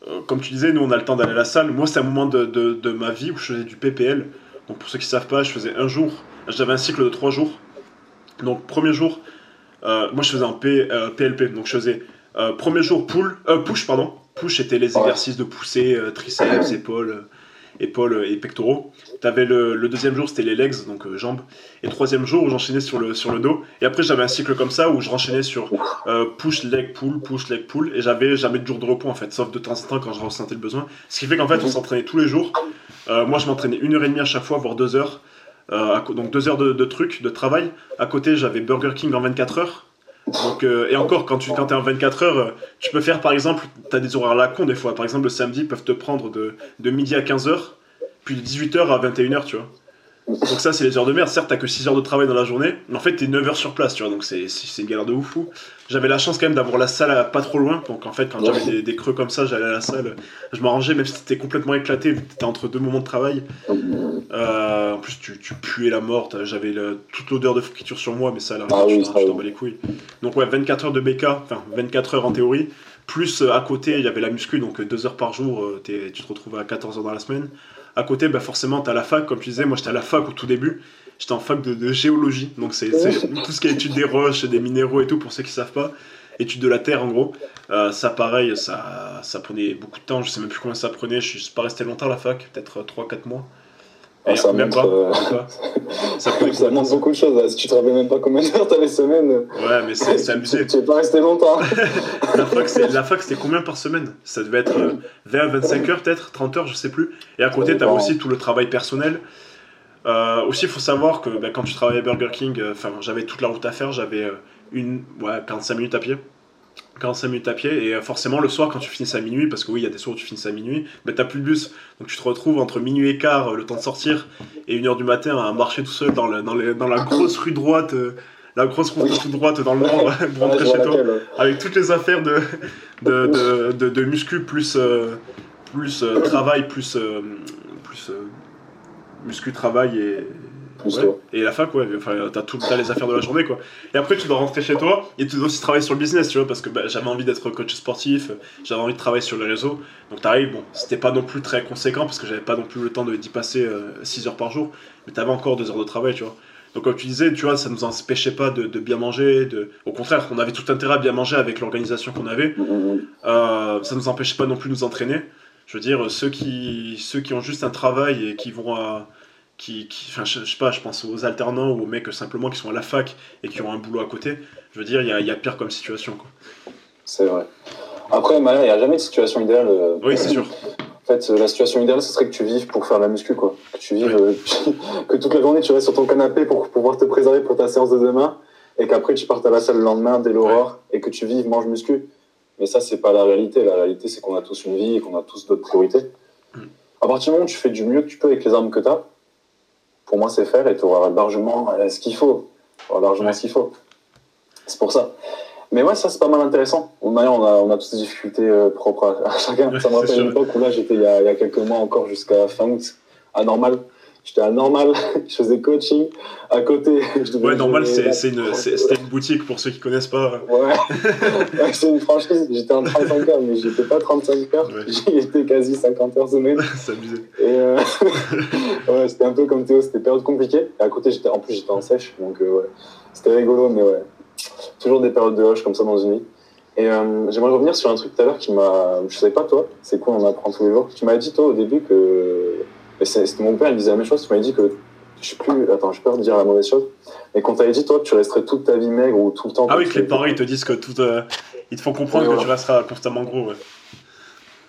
A: Euh, comme tu disais, nous on a le temps d'aller à la salle. Moi, c'est un moment de, de, de ma vie où je faisais du PPL. Donc pour ceux qui savent pas, je faisais un jour, j'avais un cycle de trois jours. Donc premier jour, euh, moi je faisais un P, euh, PLP, donc je faisais euh, premier jour pull, euh, push pardon. Push c'était les exercices de poussée, euh, triceps, épaules, euh, épaules et pectoraux. T'avais le, le deuxième jour c'était les legs, donc euh, jambes. Et troisième jour où j'enchaînais sur le, sur le dos. Et après j'avais un cycle comme ça où je renchaînais sur euh, push, leg, pull, push, leg, pull. Et j'avais jamais de jour de repos en fait, sauf de temps en temps quand je ressentais le besoin. Ce qui fait qu'en fait on s'entraînait tous les jours. Euh, moi je m'entraînais une heure et demie à chaque fois, voire deux heures. Donc deux heures de, de trucs, de travail. À côté, j'avais Burger King en 24 heures. Donc, euh, et encore, quand tu quand es en 24 heures, euh, tu peux faire par exemple, tu as des horaires à la con des fois. Par exemple, le samedi, ils peuvent te prendre de, de midi à 15 heures, puis de 18 heures à 21 heures, tu vois. Donc ça, c'est les heures de merde. Certes, t'as que 6 heures de travail dans la journée, mais en fait, t'es 9 heures sur place, tu vois. Donc c'est une galère de ouf. J'avais la chance quand même d'avoir la salle pas trop loin. Donc en fait, quand j'avais des, des creux comme ça, j'allais à la salle. Je m'arrangeais, même si t'étais complètement éclaté, t'étais entre deux moments de travail. Euh, en plus, tu, tu puais la mort. t'as- J'avais toute l'odeur de friture sur moi, mais ça, là,
B: Ah
A: je,
B: oui,
A: t'en- bats les couilles. Donc, ouais, 24 heures de BK, enfin 24 heures en théorie. Plus euh, à côté, il y avait la muscu, donc 2 heures par jour, euh, tu te retrouves à 14 heures dans la semaine. À côté, bah, forcément, tu as la fac, comme tu disais. Moi, j'étais à la fac au tout début. J'étais en fac de, de géologie, donc c'est c'est tout ce qui est étude des roches, des minéraux et tout, pour ceux qui savent pas. Étude de la terre, en gros. Euh, ça, pareil, ça, ça prenait beaucoup de temps. Je sais même plus combien ça prenait. Je suis pas resté longtemps à la fac, peut-être 3-4 mois.
B: Ah, ça
A: même
B: montre,
A: pas,
B: euh.
A: Ça
B: Ça montre beaucoup de choses. là. Si tu te rappelles même pas combien d'heures t'avais semaine,
A: Ouais, mais c'est abusé.
B: tu n'es pas resté longtemps.
A: La fac, c'était combien par semaine? Ça devait être euh, 20 25 heures, peut-être 30 heures, je sais plus. Et à côté,
B: Ça
A: tu avais
B: dépend.
A: aussi tout le travail personnel. Euh, aussi, il faut savoir que bah, quand tu travaillais à Burger King, euh, j'avais toute la route à faire, j'avais euh, une, ouais, 45 minutes à pied. 45 minutes à pied, et euh, forcément le soir, quand tu finissais à minuit, parce que oui, il y a des soirs où tu finis à minuit, bah, t'as plus de bus. Donc tu te retrouves entre minuit et quart, euh, le temps de sortir, et 1h du matin à marcher tout seul dans, le- dans, les- dans la grosse rue droite, euh, la grosse route
B: Oui.
A: droite dans le nord, pour rentrer chez toi avec toutes les affaires de, de, de, de, de muscu plus, euh, plus euh, travail, plus, plus muscu, travail et, ouais. et la fac, ouais. Enfin, t'as, tout, t'as les affaires de la journée, quoi. Et après, tu dois rentrer chez toi et tu dois aussi travailler sur le business, tu vois, parce que bah, j'avais envie d'être coach sportif, j'avais envie de travailler sur les réseaux. Donc t'arrives, bon, c'était pas non plus très conséquent parce que j'avais pas non plus le temps d'y passer 6 heures par jour, mais t'avais encore 2 heures de travail, tu vois. Donc comme tu disais, tu vois, ça nous empêchait pas de, de bien manger, de... au contraire, on avait tout intérêt à bien manger avec l'organisation qu'on avait. Euh, ça nous empêchait pas non plus de nous entraîner. Je veux dire, ceux qui, ceux qui ont juste un travail et qui vont à. Qui, qui, enfin, je, je sais pas, je pense aux alternants ou aux mecs simplement qui sont à la fac et qui ont un boulot à côté. Je veux dire, il y a, il y a pire comme situation.
B: C'est vrai. Après, il n'y a jamais de situation idéale. euh,
A: Oui, c'est sûr.
B: En fait, euh, la situation idéale, ce serait que tu vives pour faire la muscu, quoi. Que tu vives, euh, que toute la journée, tu restes sur ton canapé pour pouvoir te préserver pour ta séance de demain, et qu'après, tu partes à la salle le lendemain dès l'aurore, et que tu vives, mange muscu. Mais ça, c'est pas la réalité. La réalité, c'est qu'on a tous une vie et qu'on a tous d'autres priorités.
A: Mm.
B: À partir du moment où tu fais du mieux que tu peux avec les armes que tu as, pour moi, c'est faire, et tu auras largement euh, ce qu'il faut. Largement
A: Ouais.
B: ce qu'il faut. C'est pour ça. Mais ouais, ça c'est pas mal intéressant. Bon, D'ailleurs, on a, on a toutes des difficultés euh, propres à, à chacun.
A: Ouais,
B: ça me rappelle une époque où là, j'étais il, y a- il y a quelques mois encore jusqu'à fin août à Normal. J'étais à Normal, je faisais coaching. À côté, je
A: Ouais, normal, c'est une, c'était une boutique pour ceux qui connaissent pas.
B: Ouais, Ouais, c'est une franchise. J'étais en 35 heures, mais j'étais pas 35 heures.
A: Ouais.
B: J'y étais quasi 50 heures semaine.
A: c'est abusé.
B: Et euh, ouais, c'était un peu comme Théo, c'était période compliquée. Et à côté, j'étais, en plus, j'étais en sèche, donc euh, ouais, c'était rigolo, mais ouais, toujours des périodes de rush comme ça dans une vie. Et euh, j'aimerais revenir sur un truc tout à l'heure qui m'a, je savais pas toi, c'est quoi, on apprend tous les jours. Tu m'as dit toi au début que, mais c'est- mon père, il disait la même chose. Tu m'avais dit que, je sais plus, attends, j'ai peur de dire la mauvaise chose, mais qu'on t'avait dit toi que tu resterais toute ta vie maigre ou tout le temps.
A: Ah oui, que les parents ils te disent que tout. euh, ils te font comprendre que
B: voilà.
A: tu resteras constamment gros. Ouais.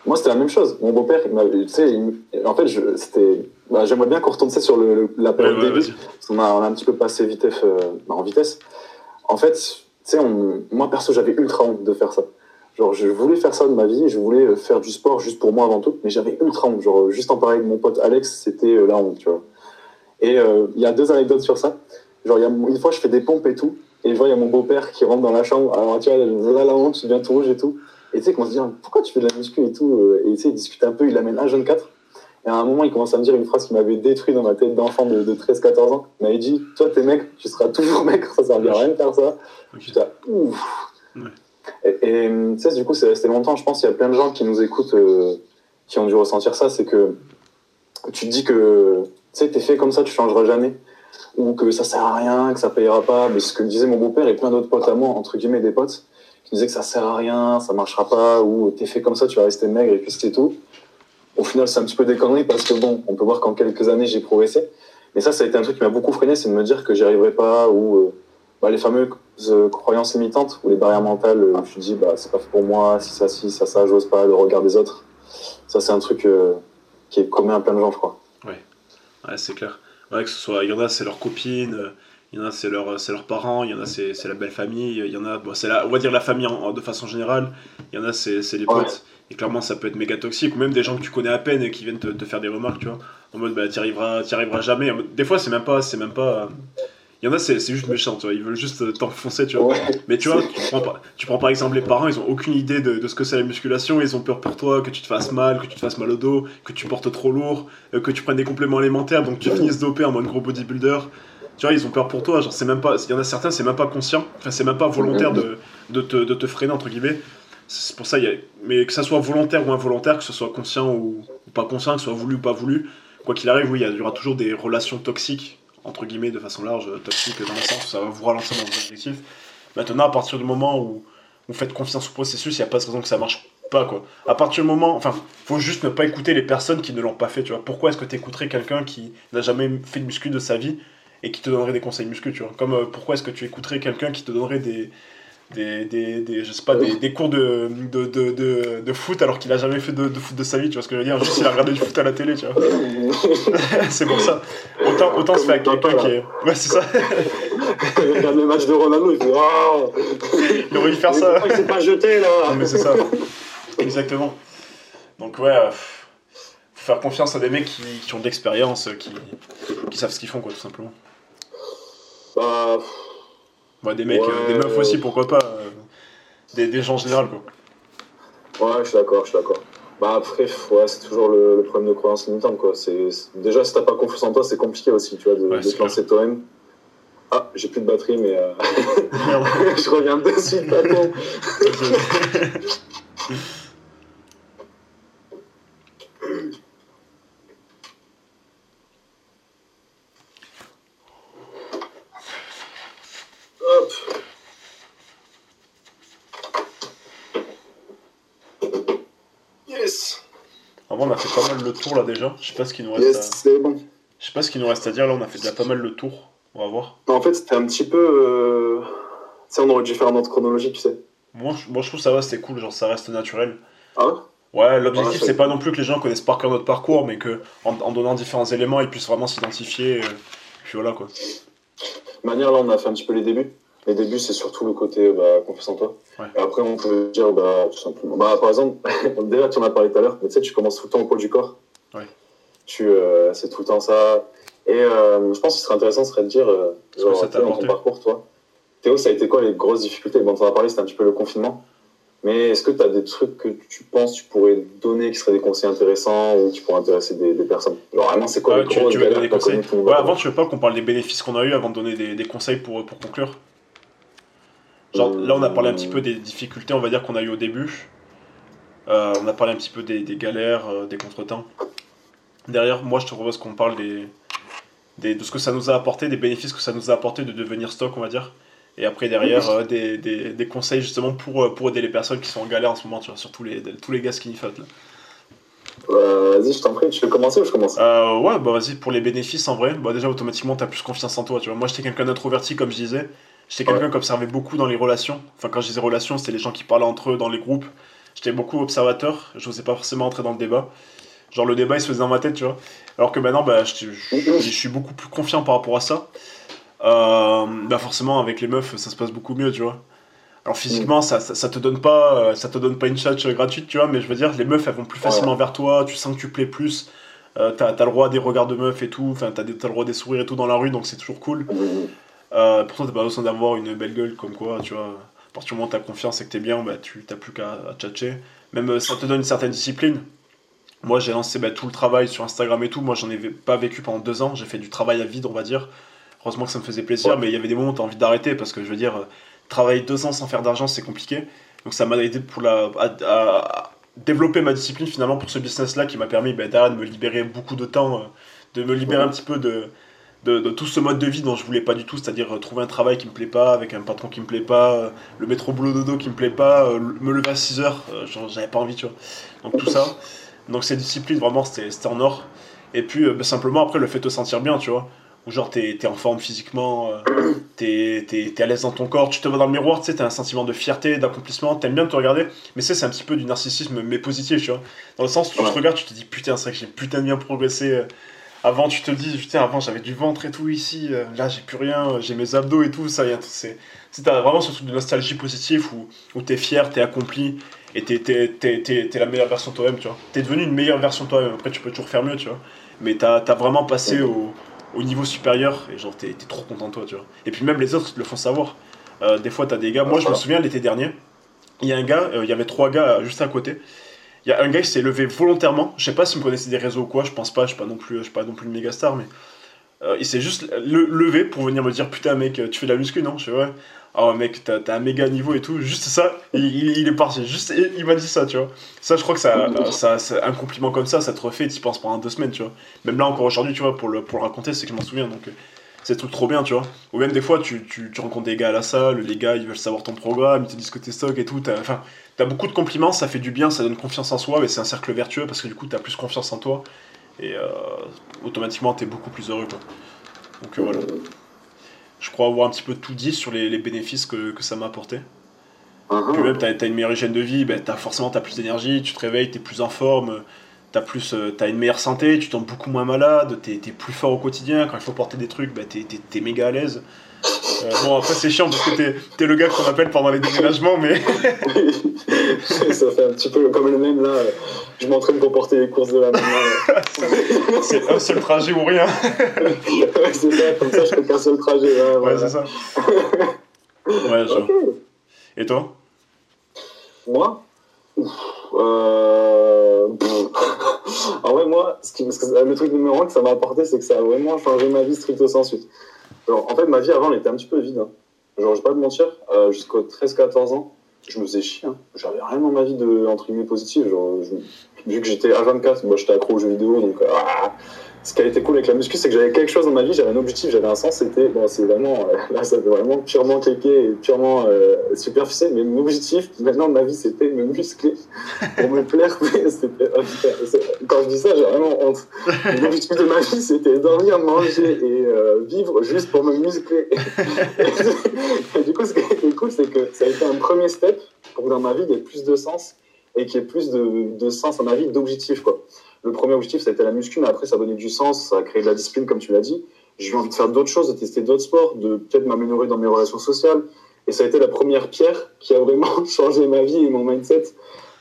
B: Moi, c'était la même chose. Mon beau-père, m'avait, tu sais, il- en fait, je- c'était, bah, j'aimerais bien qu'on retourne sur le, le- la période
A: ouais,
B: début. Parce qu'on a, on a un petit peu passé vitesse, euh, bah, en vitesse. En fait, tu sais, on- moi perso, j'avais ultra honte de faire ça. Genre, je voulais faire ça de ma vie, je voulais euh, faire du sport juste pour moi avant tout, mais j'avais ultra honte. Genre, juste en parler avec mon pote Alex, c'était euh, la honte, tu vois. Et euh, il y a deux anecdotes sur ça. Genre, il y a, une fois, je fais des pompes et tout, et je vois, il y a mon beau-père qui rentre dans la chambre. Alors, tu vois, là, la honte, tu deviens tout rouge et tout. Et tu sais, qu'on se dit, Ah, pourquoi tu fais de la muscu et tout Et tu sais, il discute un peu, il amène un jeune 4. Et à un moment, il commence à me dire une phrase qui m'avait détruit dans ma tête d'enfant de, de 13-14 ans. Il m'avait dit Toi, t'es mec, tu seras toujours mec, ça sert à rien de faire ça.
A: Ok.
B: J'étais ouf.
A: Ouais.
B: Et sais, du coup, c'est resté longtemps. Je pense qu'il y a plein de gens qui nous écoutent euh, qui ont dû ressentir ça. C'est que tu te dis que tu t'es fait comme ça, tu changeras jamais. Ou que ça sert à rien, que ça payera pas. Mais c'est ce que disait mon beau-père et plein d'autres potes à moi, entre guillemets des potes, qui disaient que ça sert à rien, ça marchera pas, ou t'es fait comme ça, tu vas rester maigre et puis c'était tout. Au final, c'est un petit peu des conneries parce que bon, on peut voir qu'en quelques années, j'ai progressé. Mais ça, ça a été un truc qui m'a beaucoup freiné, c'est de me dire que j'y arriverai pas, ou euh, bah, les fameuses euh, croyances limitantes, ou les barrières mentales, euh, où je me dis, bah, c'est pas fait pour moi, si ça, si ça, ça, j'ose pas, le regard des autres. Ça, c'est un truc euh, qui est commun à plein de gens, je crois.
A: Ouais, c'est clair. Ouais, que ce soit, il y en a, c'est leurs copines, euh, il y en a, c'est leur, c'est leurs parents, il y en a, c'est, la belle famille, il y en a, bon, c'est la, on va dire la famille en- de façon générale, il y en a, c'est, les
B: Ouais.
A: potes. Et clairement, ça peut être méga toxique, ou même des gens que tu connais à peine et qui viennent te, te faire des remarques, tu vois, en mode, bah, t'y arriveras, arriveras jamais. Des fois, c'est même pas, c'est même pas, Il y en a, c'est juste méchant, tu vois. Ils veulent juste t'enfoncer, tu vois. Mais tu vois, tu prends, par, tu prends, par exemple les parents, ils ont aucune idée de, de ce que c'est la musculation. Ils ont peur pour toi que tu te fasses mal, que tu te fasses mal au dos, que tu portes trop lourd, euh, que tu prennes des compléments alimentaires, donc tu finisses dopé en mode gros bodybuilder. Tu vois, ils ont peur pour toi. Genre, c'est même pas. Il y en a certains, c'est même pas conscient. Enfin, c'est même pas volontaire de, de, te, de te freiner, entre guillemets. C'est pour ça, y a, mais que ça soit volontaire ou involontaire, que ce soit conscient ou, pas conscient, que ce soit voulu ou pas voulu, quoi qu'il arrive, oui, il y, aura toujours des relations toxiques, entre guillemets, de façon large, toxiques dans le sens où ça va vous ralentir dans vos objectifs. Maintenant, à partir du moment où vous faites confiance au processus, il n'y a pas de raison que ça marche pas, quoi. À partir du moment, enfin, faut juste ne pas écouter les personnes qui ne l'ont pas fait, tu vois. Pourquoi est-ce que tu écouterais quelqu'un qui n'a jamais fait de muscu de sa vie et qui te donnerait des conseils muscu, tu vois? Comme euh, pourquoi est-ce que tu écouterais quelqu'un qui te donnerait des, des, des, des, je sais pas, des, des cours de, de, de, de, foot alors qu'il a jamais fait de, foot de sa vie, tu vois ce que je veux dire? Juste il a regardé du foot à la télé, tu vois. c'est pour ça. Autant, autant se faire quelqu'un qui est. Ouais, c'est ça.
B: il regarde le match de Ronaldo, il fait Waouh
A: Il aurait dû faire ça.
B: Il s'est pas jeté là
A: Non, mais c'est ça. Exactement. Donc, ouais, faut faire confiance à des mecs qui, qui ont de l'expérience, qui, qui savent ce qu'ils font, quoi, tout simplement.
B: Bah.
A: Ouais, des mecs, euh, des meufs aussi, pourquoi pas. Euh, des, des, gens en général,
B: quoi. Ouais, je suis d'accord, je suis d'accord. Bah après, ouais, c'est toujours le, le, problème de croyance limitante, quoi. C'est, déjà, si t'as pas confiance en toi, c'est compliqué aussi, tu vois, de, de te lancer toi-même. Ah, j'ai plus de batterie, mais euh... je reviens de suite, attends.
A: on a fait pas mal le tour là déjà. Je sais pas ce qu'il nous reste. à... bon. Je sais pas ce qu'il nous reste à dire là. On a fait déjà pas mal le tour. On va voir.
B: En fait, c'était un petit peu. Euh... Tu sais, on aurait dû faire un ordre chronologique, tu sais.
A: Moi, je, moi, je trouve ça va, c'était cool. Genre, ça reste naturel.
B: Ah ouais?
A: Ouais, l'objectif, c'est pas non plus que les gens connaissent par cœur notre parcours, mais que en, donnant différents éléments, ils puissent vraiment s'identifier. Euh, puis voilà quoi.
B: De manière, là, on a fait un petit peu les débuts. Les débuts, c'est surtout le côté bah, confiance en toi. Et après, on peut dire, bah, tout simplement. Bah, par exemple, déjà, tu en as parlé tout à l'heure, mais tu sais, tu commences tout le temps au pôle du corps.
A: Ouais.
B: Tu, euh, c'est tout le temps ça. Et euh, je pense que ce serait intéressant, ce serait de dire, euh, genre, ça dans ton parcours, toi. Théo, ça a été quoi les grosses difficultés? Bon, on en a parlé, c'était un petit peu le confinement. Mais est-ce que tu as des trucs que tu penses tu pourrais donner qui seraient des conseils intéressants ou qui pourraient intéresser des, personnes? Genre vraiment, c'est quoi
A: les tu, tu veux donner des conseils Ouais, avant, tu veux pas qu'on parle des bénéfices qu'on a eu avant de donner des, des conseils pour, pour conclure? Genre, là, on a parlé un petit peu des difficultés, on va dire, qu'on a eu au début. Euh, on a parlé un petit peu des, des galères, euh, des contretemps. Derrière, moi, je te propose qu'on parle des, des, de ce que ça nous a apporté, des bénéfices que ça nous a apporté de devenir stock, on va dire. Et après, derrière, euh, des, des, des, conseils justement pour, pour aider les personnes qui sont en galère en ce moment, tu vois, surtout les, tous les gars skinny fat. Là.
B: vas-y, je t'en prie, tu veux commencer ou je commence?
A: Ouais, bah vas-y, pour les bénéfices en vrai, bah déjà automatiquement, tu as plus confiance en toi. Tu vois. Moi, j'étais quelqu'un d'introverti, comme je disais. J'étais quelqu'un qui observait beaucoup dans les relations. Enfin, quand je disais relations, c'était les gens qui parlaient entre eux dans les groupes. J'étais beaucoup observateur. Je n'osais pas forcément entrer dans le débat. Genre, le débat, il se faisait dans ma tête, tu vois. Alors que maintenant, bah, je, suis beaucoup plus confiant par rapport à ça. Euh, bah, forcément, avec les meufs, ça se passe beaucoup mieux, tu vois. Alors physiquement, ça, ça, te donne pas, euh, ça te donne pas une chat gratuite, tu vois, mais je veux dire, les meufs, elles vont plus facilement vers toi, tu sens que tu plais plus, euh, t'as as le droit des regards de meufs et tout, enfin, t'as as le droit des sourires et tout dans la rue, donc c'est toujours cool. Euh, pourtant, t'as pas besoin d'avoir une belle gueule comme quoi, tu vois. À partir du moment où t'as confiance et que t'es bien, bah, tu t'as plus qu'à tchatcher. Même euh, ça te donne une certaine discipline. Moi, j'ai lancé bah, tout le travail sur Instagram et tout. Moi, j'en ai pas vécu pendant deux ans. J'ai fait du travail à vide, on va dire. Heureusement que ça me faisait plaisir, mais il y avait des moments où t'as envie d'arrêter parce que je veux dire, euh, travailler deux ans sans faire d'argent, c'est compliqué. Donc, ça m'a aidé pour la, à, développer ma discipline finalement pour ce business-là qui m'a permis bah, de me libérer beaucoup de temps, euh, de me libérer un petit peu de, de, tout ce mode de vie dont je voulais pas du tout, c'est-à-dire euh, trouver un travail qui me plaît pas, avec un patron qui me plaît pas, euh, le mettre au boulot dodo qui me plaît pas, euh, me lever à 6 heures, j'avais pas envie, tu vois. Donc tout ça. Donc ces disciplines, vraiment, c'était en or. Et puis bah, simplement, après, le fait de te sentir bien, tu vois. Ou genre, t'es es en forme physiquement, t'es es, à l'aise dans ton corps, tu te vois dans le miroir, tu sais, t'as un sentiment de fierté, d'accomplissement, t'aimes bien te regarder. Mais c'est un petit peu du narcissisme, mais positif, tu vois. Dans le sens où tu te regardes, tu te dis, putain, c'est vrai que j'ai putain de bien progressé avant, tu te dis, putain, avant j'avais du ventre et tout ici, euh, là j'ai plus rien, euh, j'ai mes abdos et tout, ça. C'est vraiment ce truc de nostalgie positive où, où t'es fier, t'es accompli et t'es es, la meilleure version de toi-même, tu vois. T'es devenu une meilleure version de toi-même. Après, tu peux toujours faire mieux, tu vois. Mais t'as as vraiment passé au, au niveau supérieur et genre t'es trop content de toi, tu vois. Et puis même les autres te le font savoir. Euh, des fois, t'as des gars. Moi, je me souviens l'été dernier, il y a un gars, il y avait trois gars juste à côté. Il y a un gars qui s'est levé volontairement. Je sais pas si me connaissait des réseaux ou quoi, je pense pas, je suis pas non plus, suis pas non plus une méga star, mais il s'est juste levé pour venir me dire Putain, mec, tu fais de la muscu, non? Je fais Ouais oh mec, t'as un méga niveau et tout, juste ça, il, il est parti, juste, il m'a dit ça, tu vois. Ça, je crois que ça, ça, un compliment comme ça, ça te refait, tu penses pendant deux semaines, tu vois. Même là, encore aujourd'hui, tu vois, pour le, pour le raconter, c'est que je m'en souviens, donc c'est tout trop bien, tu vois. Ou même des fois, tu, tu, tu, rencontres des gars à la salle, les gars, ils veulent savoir ton programme, ils te disent que t'es stock et tout, enfin, t'as beaucoup de compliments, ça fait du bien, ça donne confiance en soi, mais c'est un cercle vertueux parce que du coup, t'as plus confiance en toi, et euh, automatiquement, t'es beaucoup plus heureux, quoi. Donc euh, voilà je crois avoir un petit peu tout dit sur les, bénéfices que, que ça m'a apporté. Uh-huh. Puis même, tu as, une meilleure hygiène de vie, ben, as, forcément, tu as plus d'énergie, tu te réveilles, tu es plus en forme, tu as, euh, as, une meilleure santé, tu tombes beaucoup moins malade, tu es, plus fort au quotidien. Quand il faut porter des trucs, ben, tu es, méga à l'aise. Euh, bon, après, c'est chiant parce que t'es es le gars qu'on appelle pendant les déménagements, mais.
B: ça fait un petit peu comme le même là. Je m'entraîne pour porter les courses de la maman.
A: c'est un seul trajet ou rien.
B: ouais, c'est ça, comme ça je fais qu'un seul trajet.
A: Ouais, c'est ça. ouais, genre. Et toi?
B: Moi? Euh... En vrai, moi, qui... le truc numéro un que ça m'a apporté, c'est que ça a vraiment changé ma vie stricto sensu en fait, ma vie avant, elle était un petit peu vide. Hein. Genre, je vais pas te mentir, euh, jusqu'aux 13-14 ans, je me faisais chier. Hein. J'avais rien dans ma vie de, entre guillemets, positif. Genre, vu que j'étais à 24, moi j'étais accro aux jeux vidéo, donc ah, ce qui a été cool avec la muscu, c'est que j'avais quelque chose dans ma vie, j'avais un objectif, j'avais un sens. C'était, bon, c'est vraiment, euh, là, ça fait vraiment purement cliqué et purement euh, superficiel, mais mon objectif, maintenant de ma vie, c'était me muscler pour me plaire. quand je dis ça, j'ai vraiment honte. L'objectif de ma vie, c'était dormir, manger et euh, vivre juste pour me muscler. et, du coup, ce qui a été cool, c'est que ça a été un premier step pour que dans ma vie, il y ait plus de sens et qu'il y ait plus de, de sens dans ma vie, d'objectifs, quoi le premier objectif, ça a été la muscu, mais après, ça a donné du sens, ça a créé de la discipline, comme tu l'as dit. J'ai eu envie de faire d'autres choses, de tester d'autres sports, de peut-être m'améliorer dans mes relations sociales. Et ça a été la première pierre qui a vraiment changé ma vie et mon mindset.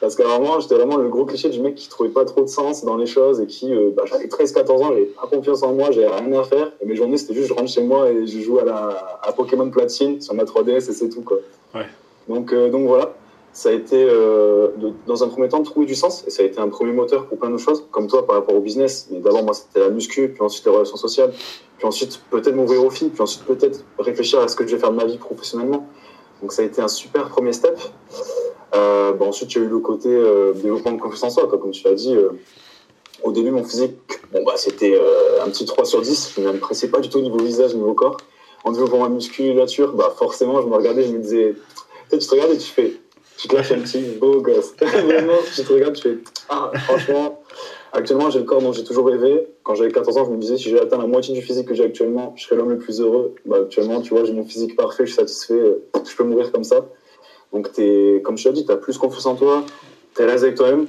B: Parce qu'avant, j'étais vraiment le gros cliché du mec qui trouvait pas trop de sens dans les choses et qui, euh, bah, j'avais 13-14 ans, j'avais pas confiance en moi, j'avais rien à faire. Et mes journées, c'était juste je rentre chez moi et je joue à, la, à Pokémon Platine sur ma 3DS et c'est tout, quoi.
A: Ouais.
B: Donc, euh, donc voilà ça a été, euh, dans un premier temps, de trouver du sens. Et ça a été un premier moteur pour plein de choses, comme toi par rapport au business. Mais d'abord, moi, c'était la muscu, puis ensuite les relations sociales, puis ensuite peut-être m'ouvrir aux filles, puis ensuite peut-être réfléchir à ce que je vais faire de ma vie professionnellement. Donc ça a été un super premier step. Euh, bon, ensuite, il y eu le côté euh, développement de confiance en soi, comme tu l'as dit. Au début, mon physique, bon, bah, c'était un petit 3 sur 10. Je ne m'impressais pas du tout au niveau visage, niveau corps. En développant ma musculature, bah, forcément, je me regardais, je me disais... Tu te regardes et tu fais te un petit beau gosse. Tu te regardes, tu fais Ah, franchement, actuellement, j'ai le corps dont j'ai toujours rêvé. Quand j'avais 14 ans, je me disais si j'ai atteint la moitié du physique que j'ai actuellement, je serais l'homme le plus heureux. Bah, actuellement, tu vois, j'ai mon physique parfait, je suis satisfait, euh, je peux mourir comme ça. Donc, es, comme je t'ai dit, tu as plus confiance en toi, tu es à l'aise avec toi-même.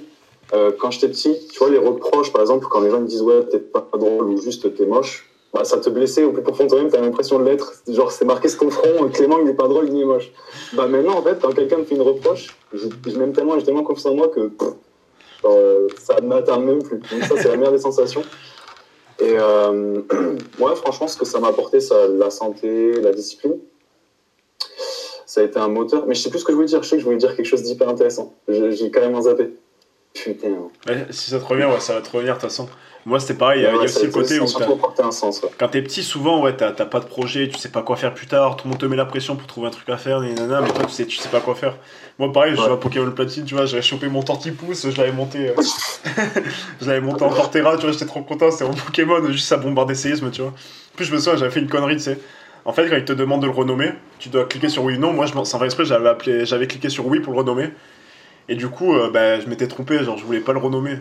B: Euh, quand j'étais petit, tu vois, les reproches, par exemple, quand les gens me disent ouais, t'es pas drôle ou juste t'es moche, bah, ça te blessait au plus profond de toi-même, t'as l'impression de l'être. Genre, c'est marqué sur ton front, Clément, il n'est pas drôle, il est moche. Bah, maintenant, en fait, quand quelqu'un me fait une reproche, je, m'aime tellement, j'ai tellement confiance en moi que euh, ça ne m'atteint même plus. Donc, ça, c'est la meilleure des sensations. Et euh, ouais, franchement, ce que ça m'a apporté, ça, la santé, la discipline, ça a été un moteur. Mais je sais plus ce que je voulais dire. Je sais que je voulais dire quelque chose d'hyper intéressant. J'ai carrément zappé. Putain.
A: si ça te revient, ouais, ça va te revenir de toute façon. Moi, c'était pareil. Il y a aussi le côté où.
B: Un sens, ouais.
A: Quand t'es petit, souvent, ouais, t'as pas de projet, tu sais pas quoi faire plus tard, tout le monde te met la pression pour trouver un truc à faire, mais toi, tu sais, tu sais pas quoi faire. Moi, pareil, je joue à Pokémon Platine, tu vois, j'avais chopé mon tortipousse, je l'avais monté. Euh, je l'avais monté en Torterra, tu vois, j'étais trop content, c'était mon Pokémon, juste à bombarder séisme, tu vois. En plus, je me souviens, j'avais fait une connerie, tu sais. En fait, quand ils te demandent de le renommer, tu dois cliquer sur oui ou non. Moi, je, sans faire exprès, j'avais cliqué sur oui pour le renommer. Et du coup, euh, bah, je m'étais trompé, genre je voulais pas le renommer.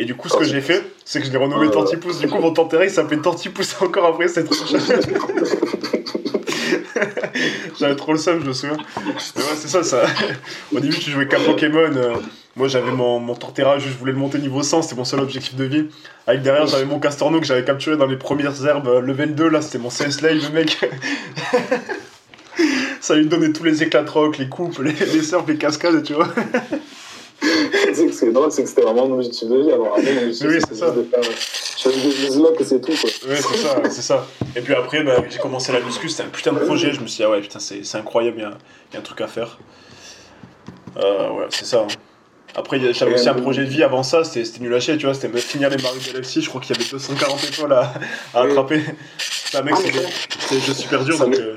A: Et du coup, ce que j'ai fait, c'est que je l'ai renommé euh... Tortipousse. Du coup, mon Tanterre, il s'appelait Tortipousse encore après cette J'avais trop le seum, je me souviens. Mais ouais, c'est ça, ça. Au début, tu jouais qu'à Pokémon. Euh, moi, j'avais mon, mon Torterra, je voulais le monter niveau 100, c'était mon seul objectif de vie. Avec derrière, j'avais mon Castorno que j'avais capturé dans les premières herbes euh, level 2, là, c'était mon CS Live, le mec. ça lui donnait tous les éclats de rock, les coupes, les, les surfs, les cascades, tu vois.
B: c'est drôle, c'est que c'était vraiment mon objectif de vie. Alors, avant, mon objectif,
A: Oui, c'est ça.
B: de faire. Je faisais des et c'est tout, quoi.
A: Ouais, c'est ça, c'est ça. Et puis après, bah, j'ai commencé la muscu, c'était un putain de projet. Je me suis dit, ah ouais, putain, c'est c'est incroyable, il y, y a un truc à faire. Euh, ouais, c'est ça. hein. Après, j'avais aussi un
B: euh,
A: projet de vie avant ça, c'était nul à chier, tu vois, c'était finir les Mario Galaxy. Je crois qu'il y avait 240 étoiles à, à
B: Oui.
A: attraper. Ça, mec,
B: Ah,
A: c'était super dur. Donc, euh,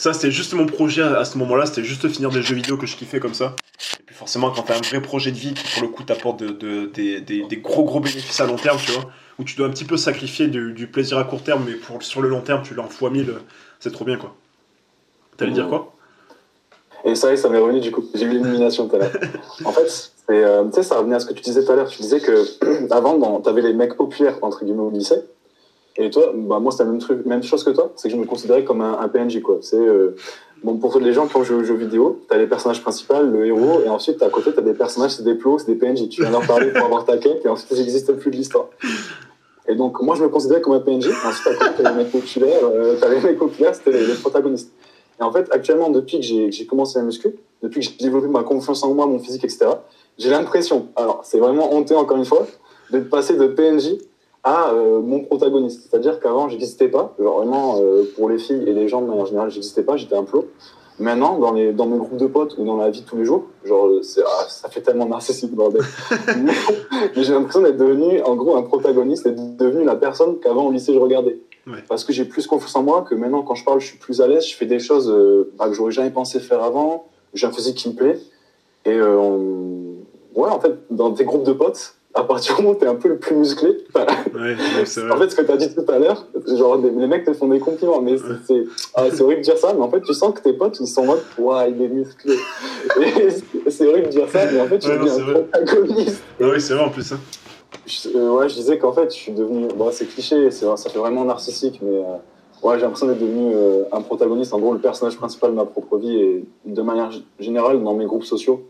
A: ça, c'était juste mon projet à, ce moment-là, c'était juste finir des jeux vidéo que je kiffais comme ça. Et puis forcément, quand t'as un vrai projet de vie qui, pour le coup, t'apporte de, de- des, des- des gros gros bénéfices à long terme, tu vois, où tu dois un petit peu sacrifier du, du plaisir à court terme, mais pour, sur le long terme, tu l'as en fois mille, c'est trop bien, quoi. T'allais dire quoi?
B: Et ça y est, ça m'est revenu du coup. J'ai eu l'élimination tout à l'heure. en fait, c'est, euh, tu sais, ça revenait à ce que tu disais tout à l'heure. Tu disais que avant, dans- t'avais les mecs populaires, entre guillemets, au lycée. Et toi, bah, moi, c'était la même, truc, même chose que toi. C'est que je me considérais comme un, PNJ, quoi. C'est, euh, bon, pour les gens qui ont joué aux jeux vidéo, t'as les personnages principaux, le héros, et ensuite, à côté, t'as des personnages, c'est des plots, c'est des PNJ. Tu viens leur parler pour avoir ta quête, et ensuite, ils n'existent plus de l'histoire. Et donc, moi, je me considérais comme un PNJ. Ensuite, à côté, t'as les mecs populaires, euh, populaires, c'était les, protagonistes. Et en fait, actuellement, depuis que j'ai commencé la muscu, depuis que j'ai développé ma confiance en moi, mon physique, etc., j'ai l'impression, alors c'est vraiment honteux encore une fois, de passer de PNJ à euh, mon protagoniste. C'est-à-dire qu'avant, j'existais pas. Genre vraiment, euh, pour les filles et les gens de manière générale, j'existais pas, j'étais un plot. Maintenant, dans, les, dans mes groupes de potes ou dans la vie de tous les jours, genre, ah, ça fait tellement narcissique, bordel. mais mais j'ai l'impression d'être devenu, en gros, un protagoniste et devenu la personne qu'avant au lycée je regardais.
A: Ouais.
B: Parce que j'ai plus confiance en moi, que maintenant, quand je parle, je suis plus à l'aise, je fais des choses euh, bah, que j'aurais jamais pensé faire avant, j'ai un physique qui me plaît. Et euh, on- ouais, en fait, dans tes groupes de potes, à partir du moment où t'es un peu le plus musclé,
A: Ouais, c'est
B: en fait, ce que tu as dit tout à l'heure, genre, les mecs te font des compliments, mais c'est- ah, c'est horrible de dire ça, mais en fait, tu sens que tes potes, ils sont en mode, ouah, il est musclé. C'est- horrible de dire ça, mais en fait, tu
A: Ouais,
B: deviens protagoniste.
A: Ah oui, c'est vrai en plus. Hein.
B: Je, euh, ouais, je disais qu'en fait, je suis devenu, bon, c'est cliché, ça fait vraiment narcissique, mais euh, ouais, j'ai l'impression d'être devenu euh, un protagoniste, en gros, le personnage principal de ma propre vie, et de manière générale, dans mes groupes sociaux,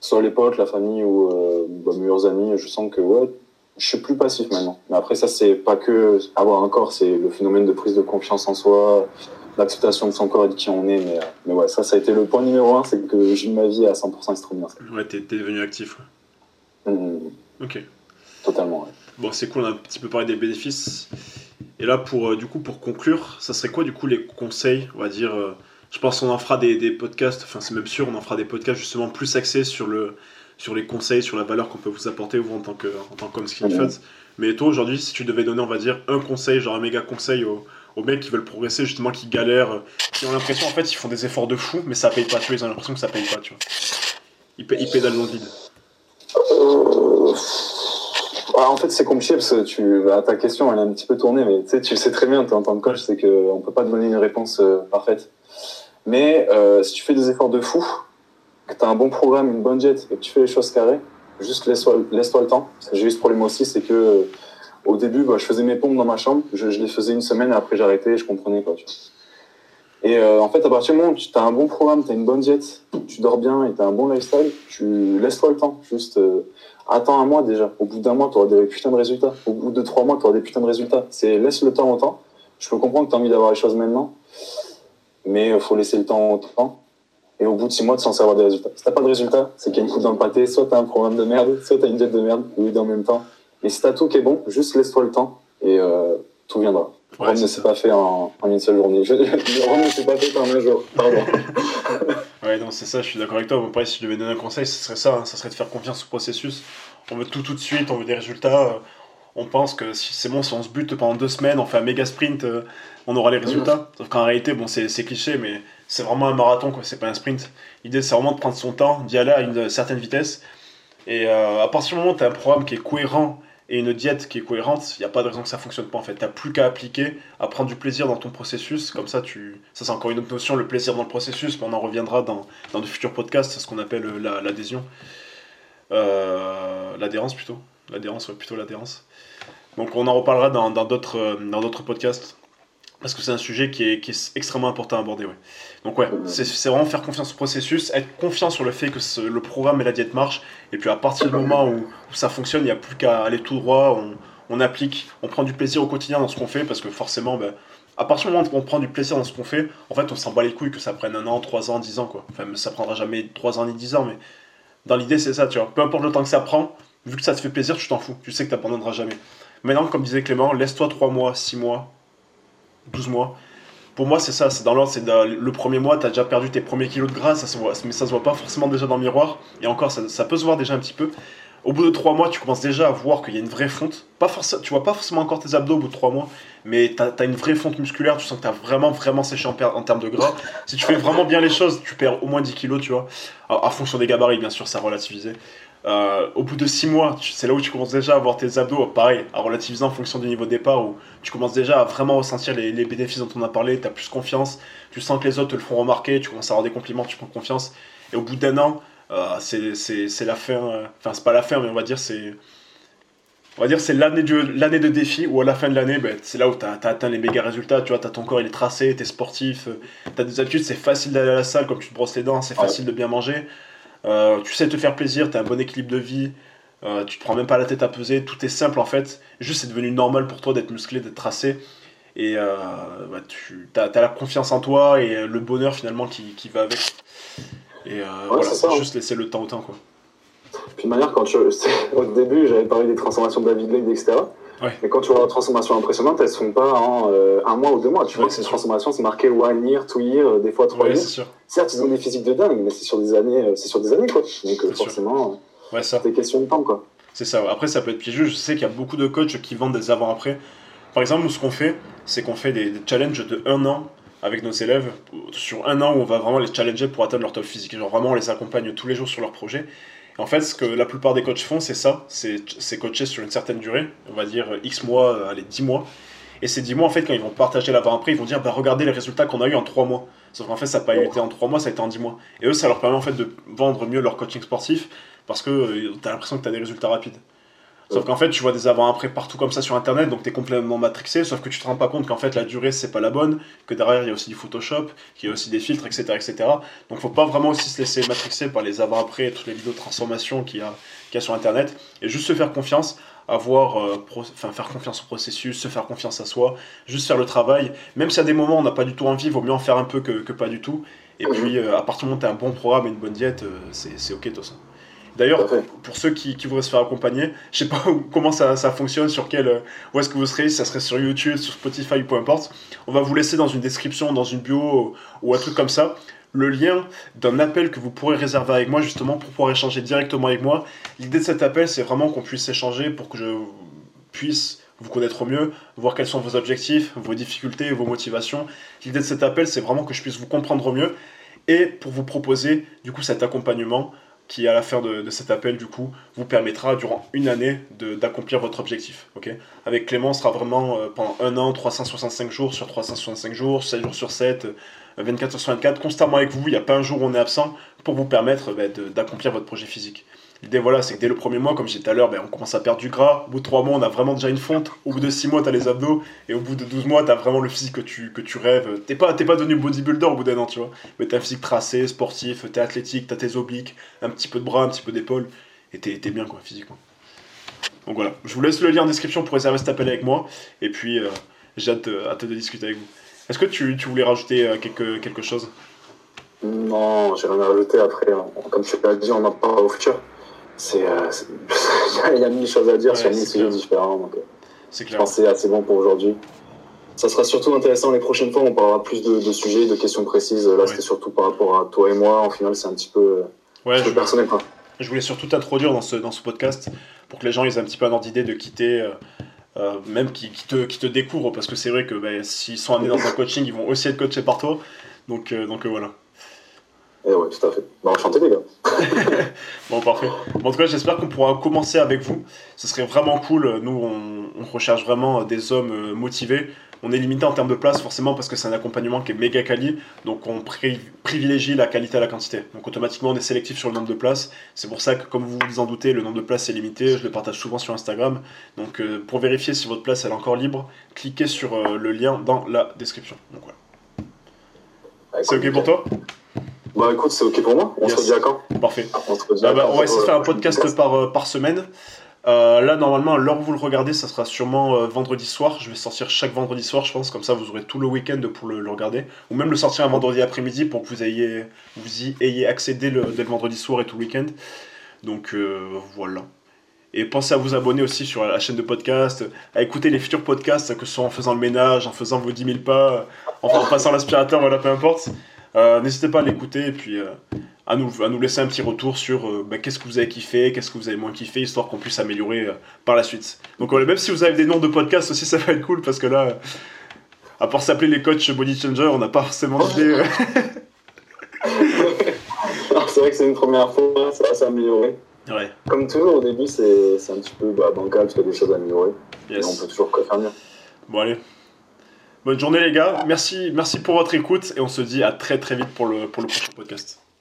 B: soit les potes, la famille ou euh, bah, mes meilleurs amis, je sens que ouais, je suis plus passif maintenant. Mais après, ça, c'est pas que avoir un corps, c'est le phénomène de prise de confiance en soi, l'acceptation de son corps et de qui on est. Mais, euh, mais ouais, ça, ça a été le point numéro un, c'est que j'ai ma vie à 100%, c'est trop bien. ça.
A: Ouais, t'es devenu actif. ouais.
B: Mhm,
A: Ok.
B: totalement, ouais.
A: Bon, c'est cool, on a un petit peu parlé des bénéfices. Et là, pour, euh, du coup, pour conclure, ça serait quoi, du coup, les conseils, on va dire euh, Je pense qu'on en fera des, des podcasts, enfin, c'est même sûr, on en fera des podcasts justement plus axés sur, le, sur les conseils, sur la valeur qu'on peut vous apporter, vous, en tant que- en tant qu'homme skinny
B: Mhm.
A: fat. Mais toi, aujourd'hui, si tu devais donner, on va dire, un conseil, genre un méga conseil aux, aux mecs qui veulent progresser, justement, qui galèrent, qui ont l'impression, en fait, ils font des efforts de fou, mais ça paye pas, tu vois, ils ont l'impression que ça paye pas, tu vois. Ils, ils pédalent dans le vide.
B: Euh, ah, en fait, c'est compliqué parce que tu, bah, ta question, elle est un petit peu tournée, mais tu sais, tu le sais très bien, tu en tant que coach, c'est qu'on peut pas te donner une réponse euh, parfaite. Mais euh, si tu fais des efforts de fou, que tu as un bon programme, une bonne jet, et que tu fais les choses carrées, juste laisse-toi le temps. J'ai eu ce problème aussi, c'est que euh, au début, bah, je faisais mes pompes dans ma chambre, je, les faisais une semaine, et après j'arrêtais, et je comprenais pas. Tu vois. Et euh, en fait, à partir du moment où tu as un bon programme, tu as une bonne jet, tu dors bien et tu as un bon lifestyle, tu laisse-toi le temps. Juste euh, attends un mois déjà. Au bout d'un mois, tu auras des putains de résultats. Au bout de trois mois, tu auras des putains de résultats. C'est laisse le temps au temps. Je peux comprendre que tu as envie d'avoir les choses maintenant, mais il faut laisser le temps au temps. Et au bout de six mois, tu es censé avoir des résultats. Si t'as pas de résultats, c'est qu'il y a une coupe dans le pâté. Soit tu as un programme de merde, soit tu as une jet de merde, ou deux en même temps. Et si tu as tout qui est bon, juste laisse-toi le temps et euh, tout viendra.
A: Ouais,
B: Rome ne s'est pas fait en, en une seule journée. Je, Rome ne s'est pas fait en un jour. Pardon.
A: Ouais, non, c'est ça, je suis d'accord avec toi. Moi, pareil, si je devais donner un conseil, ce serait ça, hein, ça serait de faire confiance au processus. On veut tout tout de suite, on veut des résultats. euh, On pense que si c'est bon, si on se bute pendant deux semaines, on fait un méga sprint, euh, on aura les résultats. Sauf qu'en réalité, bon, c'est cliché, mais c'est vraiment un marathon, quoi, c'est pas un sprint. L'idée, c'est vraiment de prendre son temps, d'y aller à une certaine vitesse. Et euh, à partir du moment où tu as un programme qui est cohérent et une diète qui est cohérente, il n'y a pas de raison que ça fonctionne pas en fait. Tu plus qu'à appliquer, à prendre du plaisir dans ton processus. Comme ça, tu... ça c'est encore une autre notion, le plaisir dans le processus, mais on en reviendra dans, dans de futurs podcasts, c'est ce qu'on appelle euh, la- l'adhésion. Euh, l'adhérence plutôt. L'adhérence, ouais, plutôt l'adhérence. Donc on en reparlera dans d'autres euh, dans d'autres podcasts. Parce que c'est un sujet qui est, qui est extrêmement important à aborder. Ouais. Donc ouais, c'est c'est vraiment faire confiance au processus, être confiant sur le fait que ce- le programme et la diète marchent, et puis à partir du moment où, où ça fonctionne, il n'y a plus qu'à aller tout droit, on, on applique, on prend du plaisir au quotidien dans ce qu'on fait, parce que forcément, ben, à partir du moment où on prend du plaisir dans ce qu'on fait, en fait on s'en bat les couilles que ça prenne un an, trois ans, dix ans, quoi. Enfin, ça prendra jamais trois ans ni dix ans, mais Dans l'idée, c'est ça, tu vois. Peu importe le temps que ça prend, vu que ça te fait plaisir, tu t'en fous. Tu sais que tu n'abandonneras jamais. Maintenant, comme disait Clément, laisse-toi 3 mois, 6 mois, 12 mois. Pour moi, c'est ça, c'est dans l'ordre, c'est le premier mois, tu as déjà perdu tes premiers kilos de gras, mais ça se voit pas forcément déjà dans le miroir. Et encore, ça, peut se voir déjà un petit peu. Au bout de 3 mois, tu commences déjà à voir qu'il y a une vraie fonte. Pas forcément, tu vois pas forcément encore tes abdos au bout de 3 mois, mais tu as, une vraie fonte musculaire, tu sens que tu as vraiment, vraiment séché en, en, termes de gras. Si tu fais vraiment bien les choses, tu perds au moins 10 kilos, tu vois. À, fonction des gabarits, bien sûr, ça relativisé. Euh, au bout de 6 mois, c'est là où tu commences déjà à voir tes abdos, pareil, à relativiser en fonction du niveau de départ, où tu commences déjà à vraiment ressentir les, bénéfices dont on a parlé, tu as plus confiance, tu sens que les autres te le font remarquer, tu commences à avoir des compliments, tu prends confiance. Et au bout d'un an, euh, c'est la fin, euh, enfin c'est pas la fin, mais on va dire c'est on va dire c'est l'année de, défi où à la fin de l'année, ben, c'est là où tu as, atteint les méga résultats, tu vois, as ton corps il est tracé, tu es sportif, tu as des habitudes, c'est facile d'aller à la salle comme tu te brosses les dents, c'est facile de bien manger. Euh, tu sais te faire plaisir, tu as un bon équilibre de vie, euh, tu te prends même pas la tête à peser, tout est simple en fait. Juste c'est devenu normal pour toi d'être musclé, d'être tracé. Et euh, bah, tu as, la confiance en toi et le bonheur finalement qui, qui va avec. Et voilà, ça, juste laisser le temps au temps quoi.
B: Puis de manière, quand au début j'avais parlé des transformations de David Lake, etc. Mais quand tu vois la transformation impressionnante, elles ne se font pas en euh, un mois ou deux mois. Tu vois que ces transformations, c'est marqué one year, two year, des fois trois years. Certes, ils ont des physiques de dingue, mais c'est sur des années, euh, c'est sur des années, quoi. Donc euh, forcément, c'est des questions de temps, quoi.
A: C'est ça. Après, ça peut être piégeux. Je sais qu'il y a beaucoup de coachs qui vendent des avant-après. Par exemple, nous, ce qu'on fait, c'est qu'on fait des, challenges de un an avec nos élèves sur un an où on va vraiment les challenger pour atteindre leur top physique. Genre vraiment, on les accompagne tous les jours sur leur projet. En fait, ce que la plupart des coachs font, c'est ça, c'est coacher sur une certaine durée, on va dire X mois, euh, allez, 10 mois. Et ces 10 mois, en fait, quand ils vont partager l'avant-après, ils vont dire, bah, regardez les résultats qu'on a eu en 3 mois. Sauf qu'en fait, ça n'a pas été en 3 mois, ça a été en 10 mois. Et eux, ça leur permet en fait de vendre mieux leur coaching sportif parce que euh, tu as l'impression que tu as des résultats rapides. Sauf qu'en fait, tu vois des avant-après partout comme ça sur internet, donc tu es complètement matrixé, sauf que tu te rends pas compte qu'en fait la durée c'est pas la bonne, que derrière il y a aussi du Photoshop, qu'il y a aussi des filtres, etc. etc. Donc faut pas vraiment aussi se laisser matrixer par les avant-après, toutes les vidéos de transformation qu'il y, a, y a sur internet, et juste se faire confiance, avoir, euh, enfin, faire confiance au processus, se faire confiance à soi, juste faire le travail, même si à des moments on n'a pas du tout envie, il vaut mieux en faire un peu que, que pas du tout. Et puis euh, à partir du moment où tu as un bon programme et une bonne diète, euh, c'est ok de toute façon. D'ailleurs, pour ceux qui, qui, voudraient se faire accompagner, je sais pas comment ça, ça, fonctionne, sur quel, euh, où est-ce que vous serez, si ça serait sur YouTube, sur Spotify, peu importe. On va vous laisser dans une description, dans une bio ou un truc comme ça, le lien d'un appel que vous pourrez réserver avec moi justement pour pouvoir échanger directement avec moi. L'idée de cet appel, c'est vraiment qu'on puisse échanger pour que je puisse vous connaître mieux, voir quels sont vos objectifs, vos difficultés, vos motivations. L'idée de cet appel, c'est vraiment que je puisse vous comprendre mieux et pour vous proposer du coup cet accompagnement qui, à la fin de, cet appel, du coup, vous permettra durant une année d'accomplir votre objectif. Avec Clément, on sera vraiment euh, pendant un an, 365 jours sur 365 jours, 7 jours sur 7, 24 heures sur 24, constamment avec vous. Il n'y a pas un jour où on est absent pour vous permettre bah, d'accomplir votre projet physique. L'idée, voilà, c'est que dès le premier mois, comme disais tout à l'heure, ben, on commence à perdre du gras. Au bout de 3 mois, on a vraiment déjà une fonte. Au bout de 6 mois, tu as les abdos. Et au bout de 12 mois, tu as vraiment le physique que tu, que tu rêves. Tu pas, pas devenu bodybuilder au bout d'un an, tu vois. Mais tu as un physique tracé, sportif, tu es athlétique, tu as tes obliques, un petit peu de bras, un petit peu d'épaule. Et tu es, bien, quoi, physiquement. Donc voilà, je vous laisse le lien en description pour réserver cet appel avec moi. Et puis, euh, j'ai hâte, hâte, de discuter avec vous. Est-ce que tu, tu, voulais rajouter euh, quelque, quelque chose?
B: Non, j'ai rien à rajouter après. Comme je l'ai dit, on en parle au futur c'est, euh, il y a mille choses à dire sur mille sujets différents. Donc, euh, c'est Je pense c'est assez bon pour aujourd'hui. Ça sera surtout intéressant les prochaines fois, on parlera plus de, sujets, de questions précises. Là, c'était surtout par rapport à toi et moi. En final, c'est un petit peu, ouais, je personnel.
A: Je voulais surtout t'introduire dans ce, dans ce podcast pour que les gens aient un petit peu un ordre d'idée de quitter. Euh, même qui, qui, te, qui te découvrent, parce que c'est vrai que ben, s'ils sont amenés dans un coaching, ils vont aussi être coachés par toi. Donc, donc voilà.
B: Eh ouais, tout à fait. Bah, enchanté, les gars.
A: bon, parfait. en tout cas, j'espère qu'on pourra commencer avec vous. Ce serait vraiment cool. Nous, on, recherche vraiment des hommes euh, motivés. On est limité en termes de place, forcément, parce que c'est un accompagnement qui est méga quali. Donc, on privilégie la qualité à la quantité. Donc, automatiquement, on est sélectif sur le nombre de places. C'est pour ça que, comme vous vous en doutez, le nombre de places est limité. Je le partage souvent sur Instagram. Donc, euh, pour vérifier si votre place est encore libre, cliquez sur euh, le lien dans la description. Donc, voilà. C'est OK pour toi?
B: Bah écoute, c'est ok pour moi. On se redit à quand?
A: Parfait. On, bah, bah, on va essayer de faire un podcast, par, euh, par semaine. Euh, là, normalement, l'heure où vous le regardez, ça sera sûrement euh, vendredi soir. Je vais sortir chaque vendredi soir, je pense. Comme ça, vous aurez tout le week-end pour le, regarder. Ou même le sortir un vendredi après-midi pour que vous, ayez, vous y ayez accès dès le, vendredi soir et tout le week-end. Donc voilà. Et pensez à vous abonner aussi sur la chaîne de podcast, à écouter les futurs podcasts, que ce soit en faisant le ménage, en faisant vos 10 000 pas, en passant l'aspirateur, voilà, peu importe. N'hésitez pas à l'écouter et puis à, nous, à nous laisser un petit retour sur bah, qu'est-ce que vous avez kiffé, qu'est-ce que vous avez moins kiffé, histoire qu'on puisse améliorer par la suite. Donc même si vous avez des noms de podcasts aussi, ça va être cool parce que là, à part s'appeler les coachs Body Changer, on n'a pas forcément d'idée.
B: c'est vrai que c'est une première fois, ça va s'améliorer.
A: Ouais.
B: Comme toujours, au début, c'est un petit peu bah, bancal parce qu'il y a des choses à améliorer. Et on peut toujours faire mieux.
A: Bon, allez. Bonne journée, les gars. Merci, merci pour votre écoute et on se dit à très très vite pour le, pour le prochain podcast.